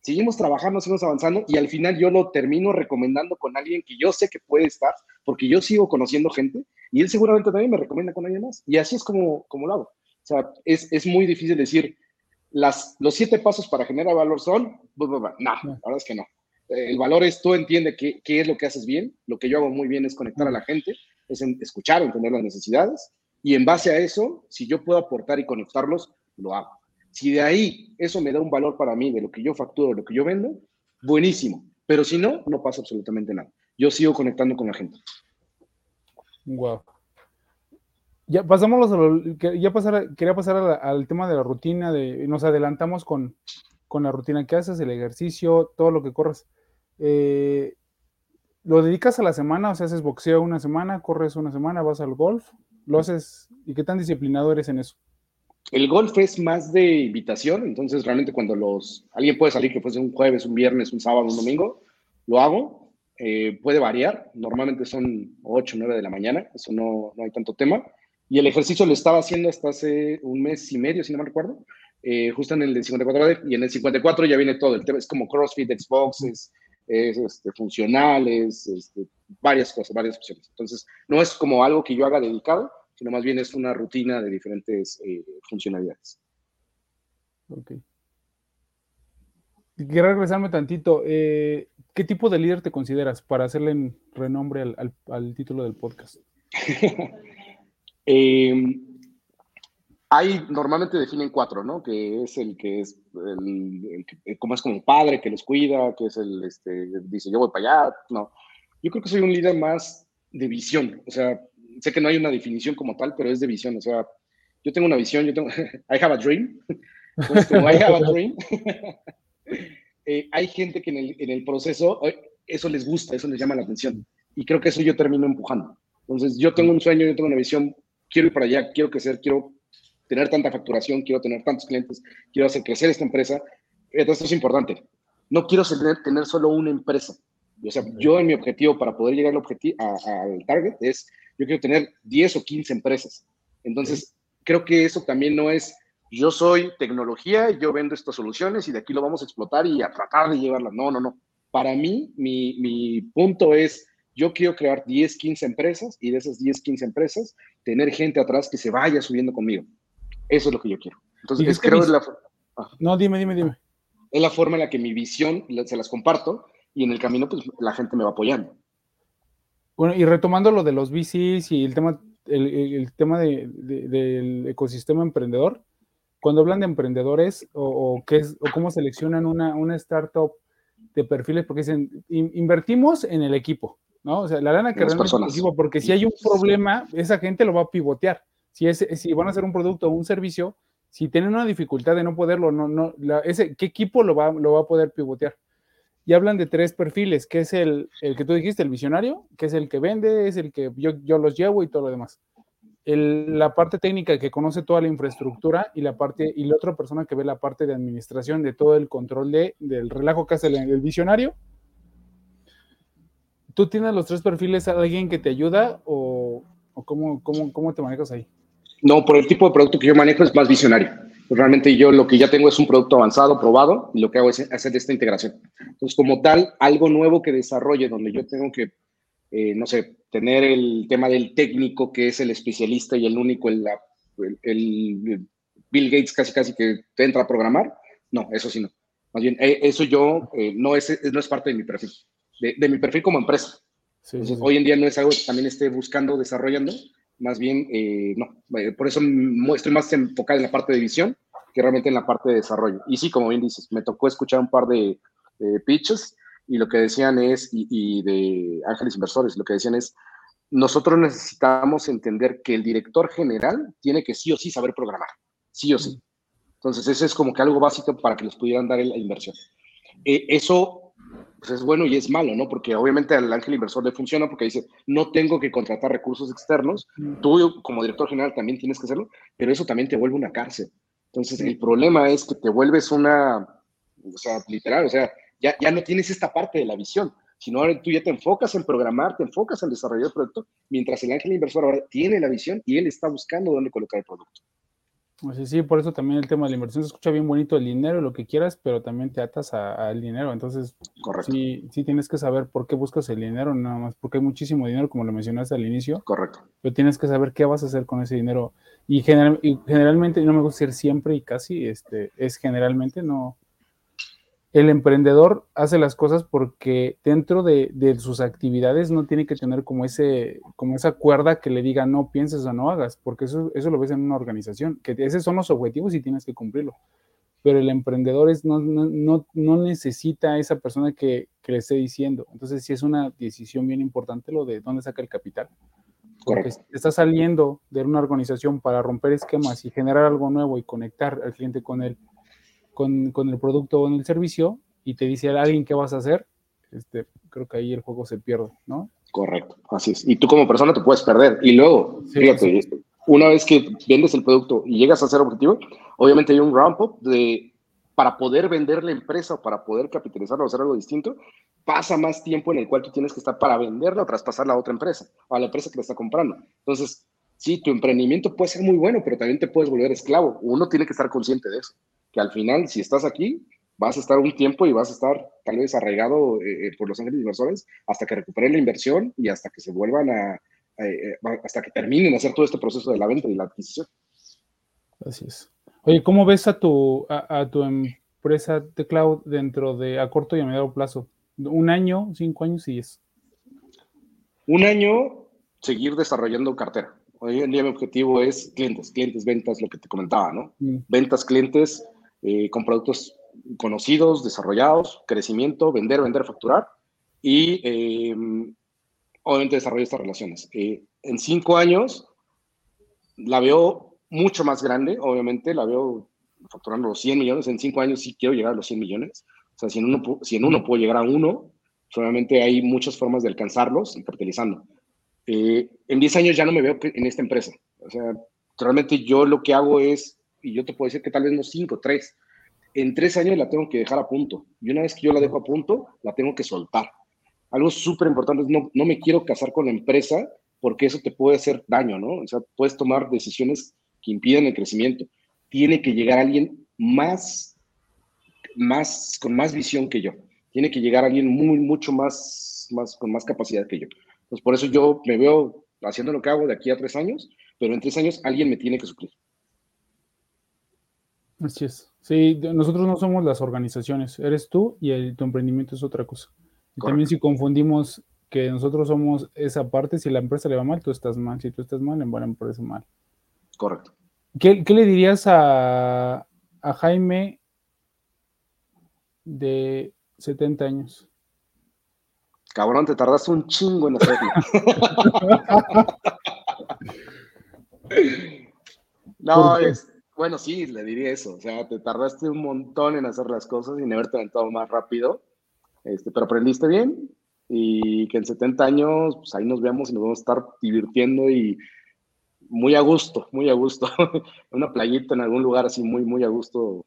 seguimos trabajando, seguimos avanzando y al final yo lo termino recomendando con alguien que yo sé que puede estar, porque yo sigo conociendo gente y él seguramente también me recomienda con alguien más. Y así es como, como lo hago. O sea, es, es muy difícil decir, las, los siete pasos para generar valor son, no, la verdad es que no. El valor es, tú entiendes qué, qué es lo que haces bien, lo que yo hago muy bien es conectar a la gente, es escuchar, entender las necesidades y en base a eso, si yo puedo aportar y conectarlos, lo hago. Si de ahí eso me da un valor para mí de lo que yo facturo, lo que yo vendo, buenísimo. Pero si no, no pasa absolutamente nada. Yo sigo conectando con la gente. Wow. Ya pasamos ya pasar, quería pasar al, tema de la rutina, de, nos adelantamos con, con la rutina que haces, el ejercicio, todo lo que corres. Eh, ¿Lo dedicas a la semana? O sea, haces boxeo una semana, corres una semana, vas al golf lo haces y qué tan disciplinado eres en eso? El golf es más de invitación, entonces realmente cuando los alguien puede salir que fuese un jueves, un viernes, un sábado, un domingo, lo hago. Eh, puede variar, normalmente son 8, 9 de la mañana, eso no, no, hay tanto tema. Y el ejercicio lo estaba haciendo hasta hace un mes y medio, si no me recuerdo, eh, justo en el de 54 y en el 54 ya viene todo, el tema es como CrossFit, Xbox, es, este, funcionales, este, varias cosas, varias opciones. Entonces, no es como algo que yo haga dedicado, sino más bien es una rutina de diferentes eh, funcionalidades. Ok. Quiero regresarme tantito. Eh, ¿Qué tipo de líder te consideras para hacerle renombre al, título del podcast? Em, hay, normalmente definen cuatro, ¿no? Que es el que es, el, como es como el padre que los cuida, que es el, este, dice, yo voy para allá, no. Yo creo que soy un líder más de visión, o sea, sé que no hay una definición como tal, pero es de visión, o sea, yo tengo una visión, yo tengo, I have a dream, entonces como I have a dream, eh, hay gente que en el, en el proceso, eso les gusta, eso les llama la atención. Y creo que eso yo termino empujando. Entonces, yo tengo un sueño, yo tengo una visión, quiero ir para allá, quiero crecer, quiero tener tanta facturación, quiero tener tantos clientes, quiero hacer crecer esta empresa. Entonces, esto es importante. No quiero tener, tener solo una empresa. O sea, yo en mi objetivo para poder llegar al, objetivo, al target es, yo quiero tener 10 o 15 empresas. Entonces, creo que eso también no es, yo soy tecnología, yo vendo estas soluciones y de aquí lo vamos a explotar y a tratar de llevarlas. No, no, no. Para mí, mi, mi punto es, yo quiero crear 10, 15 empresas y de esas 10, 15 empresas, tener gente atrás que se vaya subiendo conmigo. Eso es lo que yo quiero. Entonces, es, creo es la... No, dime, dime, dime. Es la forma en la que mi visión se las comparto y en el camino, pues la gente me va apoyando. Bueno, y retomando lo de los VCs y el tema, el, tema del ecosistema emprendedor, cuando hablan de emprendedores o, qué es, o cómo seleccionan una, una startup de perfiles, porque dicen, invertimos en el equipo, ¿no? O sea, la lana que realmente equipo, porque si hay un problema, esa gente lo va a pivotear. Si, es, si van a hacer un producto o un servicio, si tienen una dificultad de no poderlo, no, no, ese, ¿qué equipo lo va, a poder pivotear? Y hablan de tres perfiles, que es el, que tú dijiste, el visionario, que es el que vende, es el que yo, los llevo y todo lo demás. La parte técnica que conoce toda la infraestructura y la parte y la otra persona que ve la parte de administración de todo el control de, del relajo que hace el, visionario. ¿Tú tienes los tres perfiles, alguien que te ayuda o, cómo te manejas ahí? No, por el tipo de producto que yo manejo es más visionario. Pues realmente yo lo que ya tengo es un producto avanzado, probado, y lo que hago es hacer esta integración. Entonces, como tal, algo nuevo que desarrolle donde yo tengo que, eh, no sé, tener el tema del técnico que es el especialista y el único, el, el, Bill Gates casi casi que te entra a programar, no, eso sí no. Más bien, eh, eso yo eh, no, es, no es parte de mi perfil, de, mi perfil como empresa. Entonces, hoy en día no es algo que también esté buscando, desarrollando, más bien, eh, no, eh, por eso estoy más enfocado en la parte de visión que realmente en la parte de desarrollo. Y sí, como bien dices, me tocó escuchar un par de, pitches y lo que decían es, y, de ángeles inversores, lo que decían es, nosotros necesitamos entender que el director general tiene que sí o sí saber programar, sí o sí. Entonces, eso es como que algo básico para que les pudieran dar la inversión. Eh, eso pues es bueno y es malo, ¿no? Porque obviamente al ángel inversor le funciona porque dice, no tengo que contratar recursos externos, tú como director general también tienes que hacerlo, pero eso también te vuelve una cárcel. Entonces, el problema es que te vuelves una, o sea, literal, o sea, ya, ya no tienes esta parte de la visión, sino ahora tú ya te enfocas en programar, te enfocas en desarrollar el producto, mientras el ángel inversor ahora tiene la visión y él está buscando dónde colocar el producto. Pues sí, por eso también el tema de la inversión se escucha bien bonito el dinero, lo que quieras, pero también te atas al dinero. Entonces, Correcto. Sí, sí tienes que saber por qué buscas el dinero, nada más porque hay muchísimo dinero, como lo mencionaste al inicio. Correcto. Pero tienes que saber qué vas a hacer con ese dinero. Y, general, y generalmente, no me gusta decir siempre y casi, este, es generalmente, no, el emprendedor hace las cosas porque dentro de, sus actividades no tiene que tener como, ese, como esa cuerda que le diga no pienses o no hagas, porque eso, eso lo ves en una organización, que esos son los objetivos y tienes que cumplirlo. Pero el emprendedor es, no, no, no, necesita a esa persona que, que, le esté diciendo. Entonces sí es una decisión bien importante lo de dónde saca el capital. Porque está saliendo de una organización para romper esquemas y generar algo nuevo y conectar al cliente con él con, con, el producto o en el servicio y te dice a alguien qué vas a hacer, este, creo que ahí el juego se pierde, ¿no? Correcto, así es. Y tú como persona te puedes perder. Y luego, fíjate, una vez que vendes el producto y llegas a ser objetivo, obviamente hay un ramp up de para poder vender la empresa o para poder capitalizarla o hacer algo distinto, pasa más tiempo en el cual tú tienes que estar para venderla o traspasarla a otra empresa, o a la empresa que la está comprando. Entonces, sí, tu emprendimiento puede ser muy bueno, pero también te puedes volver esclavo. Uno tiene que estar consciente de eso que al final, si estás aquí, vas a estar un tiempo y vas a estar tal vez arraigado eh, eh, por los ángeles inversores hasta que recuperen la inversión y hasta que se vuelvan a, eh, hasta que terminen de hacer todo este proceso de la venta y la adquisición. Así es. Oye, ¿cómo ves a tu, a, tu empresa de cloud dentro de a corto y a medio plazo? ¿Un año, cinco años y diez? Un año, seguir desarrollando cartera. Hoy en día mi objetivo es clientes, clientes, ventas, lo que te comentaba, ¿no? Mm. Ventas, clientes, eh, con productos conocidos, desarrollados, crecimiento, vender, vender, facturar y eh, obviamente desarrollar estas relaciones. Eh, en cinco años la veo mucho más grande, obviamente, la veo facturando los 100 millones, en cinco años sí quiero llegar a los 100 millones. O sea, si en uno, si en uno puedo llegar a uno, Solamente hay muchas formas de alcanzarlos y capitalizando. Eh, en 10 años ya no me veo en esta empresa. O sea, realmente yo lo que hago es, y yo te puedo decir que tal vez no 5, 3. En 3 años la tengo que dejar a punto. Y una vez que yo la dejo a punto, la tengo que soltar. Algo súper importante no, no me quiero casar con la empresa porque eso te puede hacer daño, ¿no? O sea, puedes tomar decisiones que impiden el crecimiento. Tiene que llegar alguien más, más, con más visión que yo. Tiene que llegar alguien muy, mucho más, más, con más capacidad que yo. Pues por eso yo me veo haciendo lo que hago de aquí a tres años, pero en tres años alguien me tiene que suplir. Así es. Sí, nosotros no somos las organizaciones, eres tú y el, tu emprendimiento es otra cosa. Y también si confundimos que nosotros somos esa parte, si la empresa le va mal, tú estás mal, si tú estás mal, en buena empresa mal. Correcto. ¿Qué, qué le dirías a, a Jaime de 70 años? Cabrón, te tardaste un chingo en hacerlo. no, es, bueno, sí, le diría eso. O sea, te tardaste un montón en hacer las cosas y en haberte aventado más rápido. Este, pero aprendiste bien y que en 70 años, pues ahí nos vemos y nos vamos a estar divirtiendo y muy a gusto, muy a gusto. Una playita en algún lugar así muy, muy a gusto,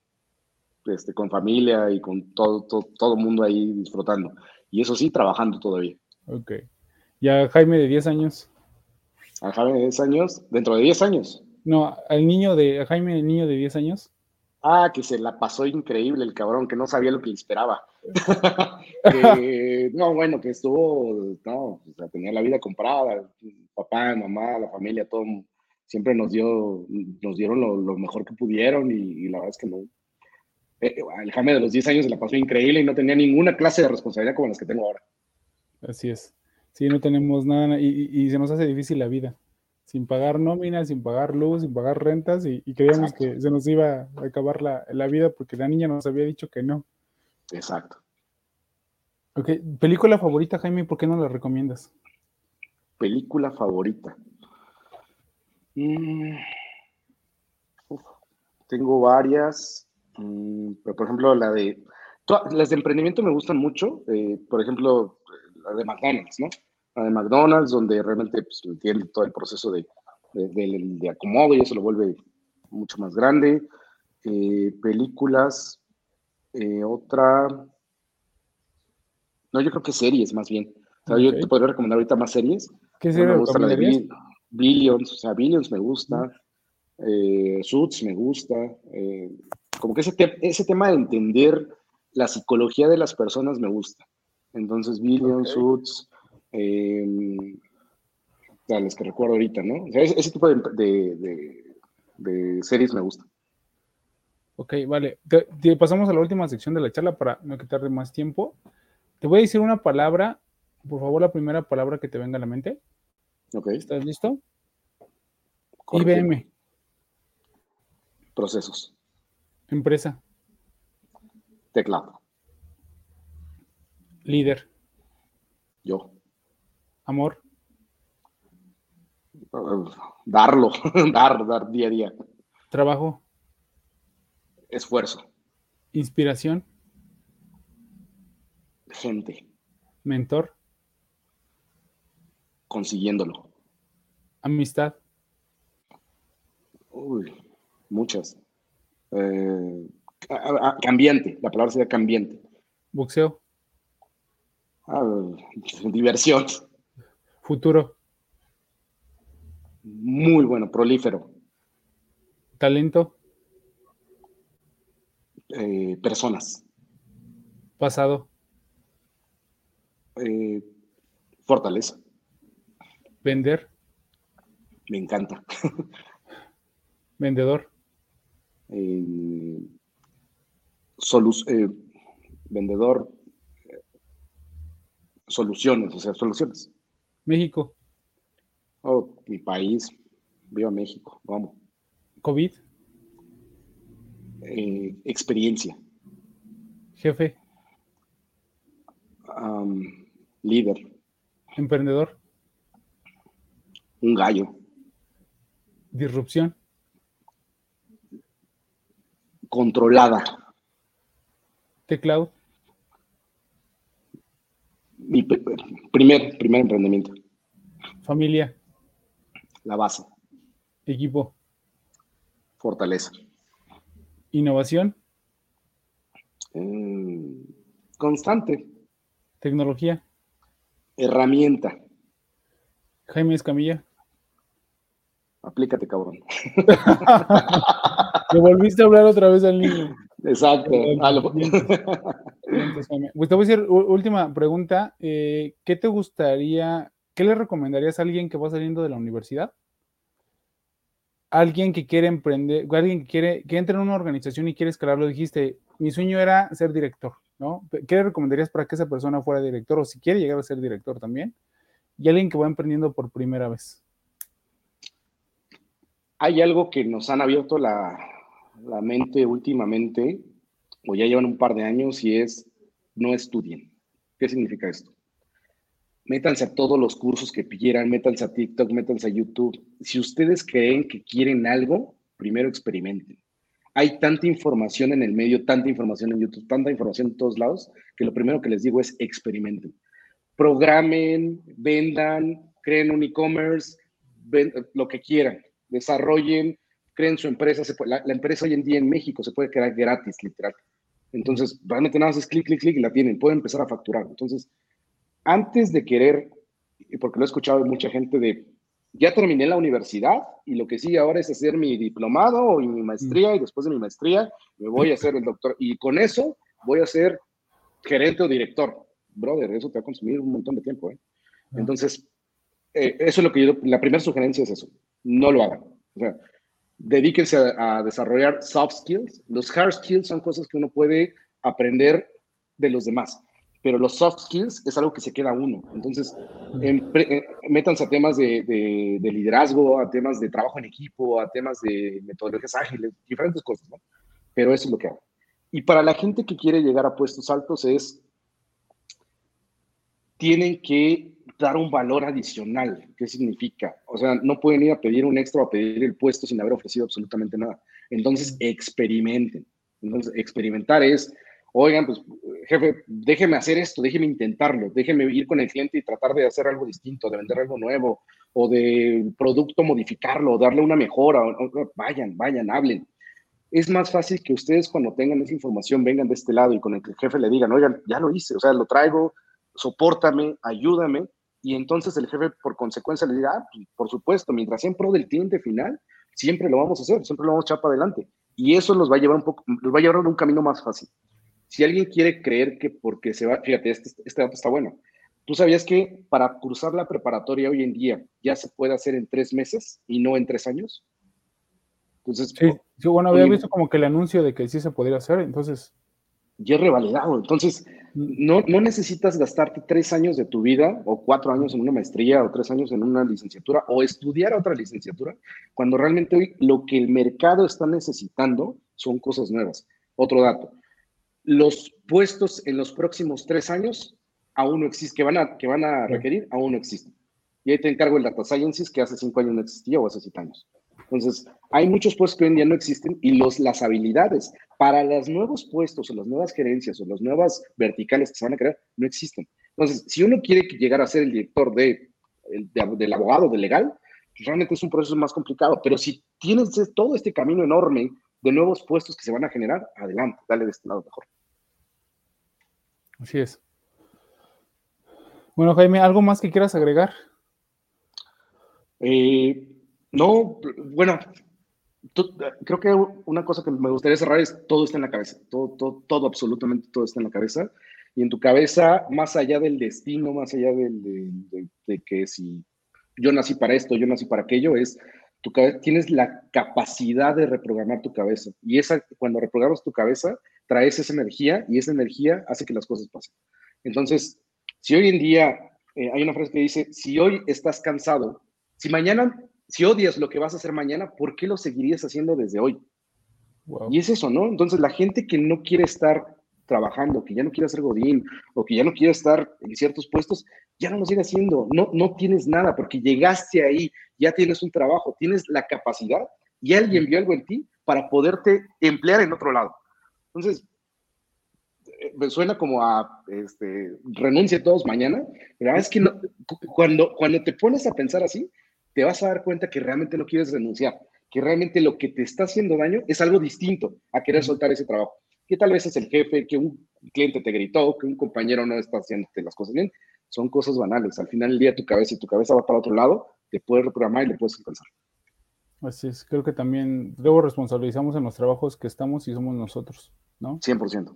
este, con familia y con todo, todo, todo mundo ahí disfrutando. Y eso sí, trabajando todavía. Ok. ¿Y a Jaime de 10 años? A Jaime de 10 años, dentro de 10 años. No, al niño de, a Jaime, el niño de 10 años. Ah, que se la pasó increíble el cabrón, que no sabía lo que le esperaba. no, bueno, que estuvo, no, o sea, tenía la vida comprada, papá, mamá, la familia, todo, siempre nos dio, nos dieron lo, mejor que pudieron y, la verdad es que no. Eh, el Jaime de los 10 años se la pasó increíble y no tenía ninguna clase de responsabilidad como las que tengo ahora. Así es. Sí, no tenemos nada y, y se nos hace difícil la vida sin pagar nómina, sin pagar luz, sin pagar rentas y, creíamos que se nos iba a acabar la, la, vida porque la niña nos había dicho que no. Exacto. Ok, película favorita, Jaime, ¿por qué no la recomiendas? Película favorita. Mm, tengo varias, mm, pero por ejemplo la de... las de emprendimiento me gustan mucho, eh, por ejemplo, la de McDonald's, ¿no? De McDonald's, donde realmente pues, entiende todo el proceso de, de, acomodo y eso lo vuelve mucho más grande. Eh, películas, eh, otra. No, yo creo que series más bien. Yo te podría recomendar ahorita más series. ¿Qué serie me gusta la de Billions, o sea, Billions me gusta. Eh, Suits me gusta. como que ese, ese tema de entender la psicología de las personas me gusta. Entonces, Billions, Suits, eh, las que recuerdo ahorita, ¿no? ese, tipo de, series me gusta. Ok, vale. Te, pasamos a la última sección de la charla para no quitarle más tiempo. Te voy a decir una palabra, por favor, la primera palabra que te venga a la mente. Ok. ¿Estás listo? IBM. Procesos. Empresa. Teclado. Líder. Yo. Amor. Darlo, dar, dar día a día. Trabajo. Esfuerzo. Inspiración. Gente. Mentor. Consiguiéndolo. Amistad. Uy, muchas. Eh, cambiante, la palabra sería cambiante. Boxeo. Ah, diversión. Futuro. Muy bueno, prolífero. Talento. Eh, personas. Pasado. Eh, fortaleza. Vender. Me encanta. Vendedor. Eh, vendedor soluciones, o sea, soluciones. México. Oh, mi país. Viva México, vamos. COVID. Eh, experiencia. Jefe. líder. Emprendedor. Un gallo. Disrupción. Controlada. Teclado. Mi primer, primer emprendimiento. Familia. La base. Equipo. Fortaleza. Innovación. Mm, constante. Tecnología. Herramienta. Jaime Escamilla. Aplícate, cabrón. Te volviste a hablar otra vez al niño. Exacto. Pues te voy a decir, última pregunta. Eh, ¿Qué te gustaría, qué le recomendarías a alguien que va saliendo de la universidad? Alguien que quiere emprender, alguien que quiere, que entre en una organización y quiere escalarlo, dijiste, mi sueño era ser director, ¿no? ¿Qué le recomendarías para que esa persona fuera director o si quiere llegar a ser director también? Y alguien que va emprendiendo por primera vez. Hay algo que nos han abierto la, la mente últimamente, o ya llevan un par de años, y es no estudien. ¿Qué significa esto? Métanse a todos los cursos que quieran, métanse a TikTok, métanse a YouTube. Si ustedes creen que quieren algo, primero experimenten. Hay tanta información en el medio, tanta información en YouTube, tanta información en todos lados, que lo primero que les digo es experimenten. Programen, vendan, creen un e-commerce, lo que quieran, desarrollen, creen su empresa. la, empresa hoy en día en México se puede crear gratis, literal. Entonces, realmente nada más es clic, clic, clic y la tienen, pueden empezar a facturar. Entonces, antes de querer, porque lo he escuchado de mucha gente de, ya terminé la universidad y lo que sigue ahora es hacer mi diplomado o mi maestría y después de mi maestría me voy a hacer el doctor y con eso voy a ser gerente o director. Brother, eso te va a consumir un montón de tiempo. ¿eh? Entonces, eh, eso es lo que yo, la primera sugerencia es eso, no lo hagan. O sea, dedíquense a, desarrollar soft skills. Los hard skills son cosas que uno puede aprender de los demás, pero los soft skills es algo que se queda uno. Entonces, eh, métanse a temas de, liderazgo, a temas de trabajo en equipo, a temas de metodologías ágiles, diferentes cosas, ¿no? Pero eso es lo que hago. Y para la gente que quiere llegar a puestos altos es, tienen que dar un valor adicional. ¿Qué significa? O sea, no pueden ir a pedir un extra o a pedir el puesto sin haber ofrecido absolutamente nada. Entonces, experimenten. Entonces, experimentar es, oigan, pues, jefe, déjeme hacer esto, déjeme intentarlo, déjeme ir con el cliente y tratar de hacer algo distinto, de vender algo nuevo, o de producto modificarlo, o darle una mejora. vayan, vayan, hablen. Es más fácil que ustedes cuando tengan esa información vengan de este lado y con el jefe le digan, oigan, ya lo hice, o sea, lo traigo, sopórtame, ayúdame, y entonces el jefe por consecuencia le dirá, ah, pues, por supuesto, mientras sea en pro del cliente final, siempre lo vamos a hacer, siempre lo vamos a echar para adelante. Y eso los va a llevar un poco, los va a llevar a un camino más fácil. Si alguien quiere creer que porque se va, fíjate, este, este dato está bueno. ¿Tú sabías que para cursar la preparatoria hoy en día ya se puede hacer en tres meses y no en tres años? Entonces, sí, bueno, había visto como que el anuncio de que sí se podría hacer, entonces ya es revalidado. Entonces, no, no necesitas gastarte tres años de tu vida o cuatro años en una maestría o tres años en una licenciatura o estudiar otra licenciatura, cuando realmente hoy lo que el mercado está necesitando son cosas nuevas. Otro dato, los puestos en los próximos tres años aún no existen, que van a, que van a requerir, aún no existen. Y ahí te encargo el Data Sciences, que hace cinco años no existía o hace siete años. Entonces, hay muchos puestos que hoy en día no existen y los, las habilidades para los nuevos puestos o las nuevas gerencias o las nuevas verticales que se van a crear no existen. Entonces, si uno quiere llegar a ser el director de, del abogado, del legal, pues realmente es un proceso más complicado. Pero si tienes todo este camino enorme de nuevos puestos que se van a generar, adelante, dale de este lado mejor. Así es. Bueno, Jaime, ¿algo más que quieras agregar? Eh, no, bueno, creo que una cosa que me gustaría cerrar es todo está en la cabeza, todo, todo, todo, absolutamente todo está en la cabeza. Y en tu cabeza, más allá del destino, más allá de, que si yo nací para esto, yo nací para aquello, es tu tienes la capacidad de reprogramar tu cabeza. Y esa, cuando reprogramas tu cabeza, traes esa energía y esa energía hace que las cosas pasen. Entonces, si hoy en día eh, hay una frase que dice, si hoy estás cansado, si mañana si odias lo que vas a hacer mañana, ¿por qué lo seguirías haciendo desde hoy? Y es eso, ¿no? Entonces, la gente que no quiere estar trabajando, que ya no quiere hacer godín o que ya no quiere estar en ciertos puestos, ya no lo sigue haciendo. No, no tienes nada porque llegaste ahí, ya tienes un trabajo, tienes la capacidad y alguien vio algo en ti para poderte emplear en otro lado. Entonces, me suena como a este, renuncie todos mañana. La verdad es que cuando, cuando te pones a pensar así, te vas a dar cuenta que realmente no quieres renunciar, que realmente lo que te está haciendo daño es algo distinto a querer soltar ese trabajo. Que tal vez es el jefe, que un cliente te gritó, que un compañero no está haciendo las cosas bien. Son cosas banales. Al final del día tu cabeza y tu cabeza va para otro lado, te puedes reprogramar y le puedes alcanzar. Así es, creo que también luego responsabilizamos en los trabajos que estamos y somos nosotros, ¿no? 100%.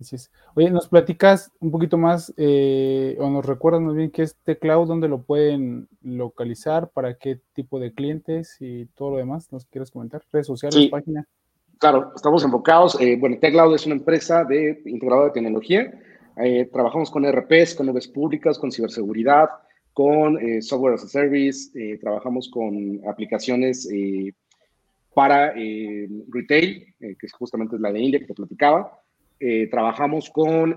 Así es. Oye, ¿nos platicas un poquito más eh, o nos recuerdas más bien qué es Tecloud, dónde lo pueden localizar, para qué tipo de clientes y todo lo demás? ¿Nos quieres comentar? ¿Redes sociales, sí. página? Claro, estamos enfocados. Eh, bueno, Tecloud es una empresa de integradora de tecnología. Eh, trabajamos con RPs, con nubes públicas, con ciberseguridad, con eh, software as a service, trabajamos con aplicaciones eh, para retail, que es justamente la de India que te platicaba. trabajamos con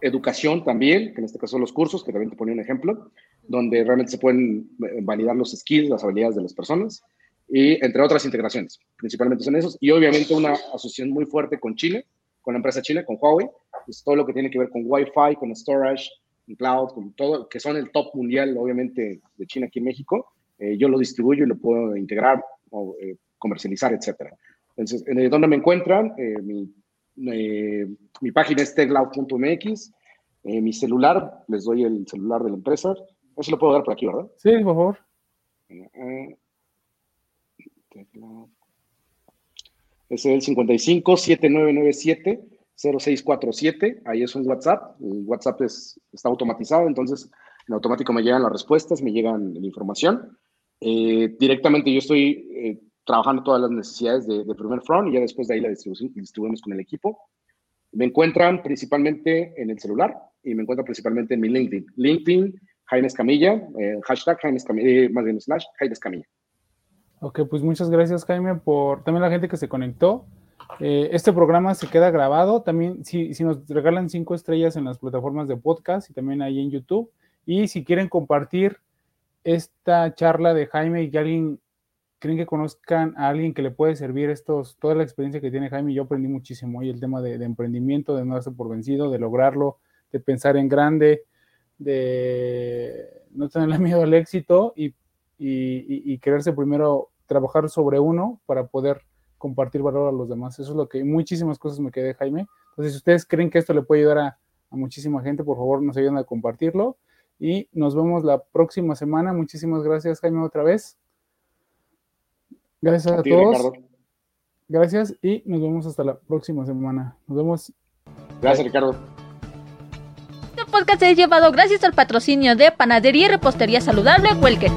educación también, que en este caso son los cursos, que también te ponía un ejemplo, donde realmente se pueden validar los skills, las habilidades de las personas, y entre otras integraciones. Principalmente son esos. Y obviamente una asociación muy fuerte con Chile, con la empresa china, con Huawei, es todo lo que tiene que ver con Wi-Fi, con storage, cloud, con todo, que son el top mundial, obviamente, de China aquí en México, eh, yo lo distribuyo y lo puedo integrar o eh, comercializar, etcétera. Entonces, eh, ¿dónde me encuentran? mi, mi, página es tecloud.mx. mi celular, les doy el celular de la empresa. Eso lo puedo dar por aquí, ¿verdad? Sí, por favor. Es el 55 7997 0647, ahí es un WhatsApp, el WhatsApp es, está automatizado, entonces en automático me llegan las respuestas, me llegan la información. Eh, directamente yo estoy eh, trabajando todas las necesidades de, primer front y ya después de ahí la distribución, distribuimos con el equipo. Me encuentran principalmente en el celular y me encuentran principalmente en mi LinkedIn. LinkedIn, Jaime Escamilla, eh, hashtag Jaime Escamilla, más bien slash Jaime Escamilla. Ok, pues muchas gracias Jaime por también la gente que se conectó. Eh, este programa se queda grabado. También, si, si, nos regalan cinco estrellas en las plataformas de podcast y también ahí en YouTube. Y si quieren compartir esta charla de Jaime y que alguien creen que conozcan a alguien que le puede servir estos, toda la experiencia que tiene Jaime, yo aprendí muchísimo hoy el tema de, emprendimiento, de no darse por vencido, de lograrlo, de pensar en grande, de no tenerle miedo al éxito y, y, quererse primero trabajar sobre uno para poder compartir valor a los demás. Eso es lo que muchísimas cosas me quedé, Jaime. Entonces, si ustedes creen que esto le puede ayudar a, muchísima gente, por favor, nos ayuden a compartirlo. Y nos vemos la próxima semana. Muchísimas gracias, Jaime, otra vez. Gracias a, todos. Gracias y nos vemos hasta la próxima semana. Nos vemos. Gracias, Ricardo. Este podcast es llevado gracias al patrocinio de Panadería y Repostería Saludable Welker.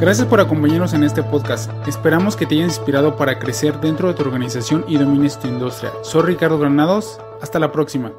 Gracias por acompañarnos en este podcast. Esperamos que te haya inspirado para crecer dentro de tu organización y domines tu industria. Soy Ricardo Granados. Hasta la próxima.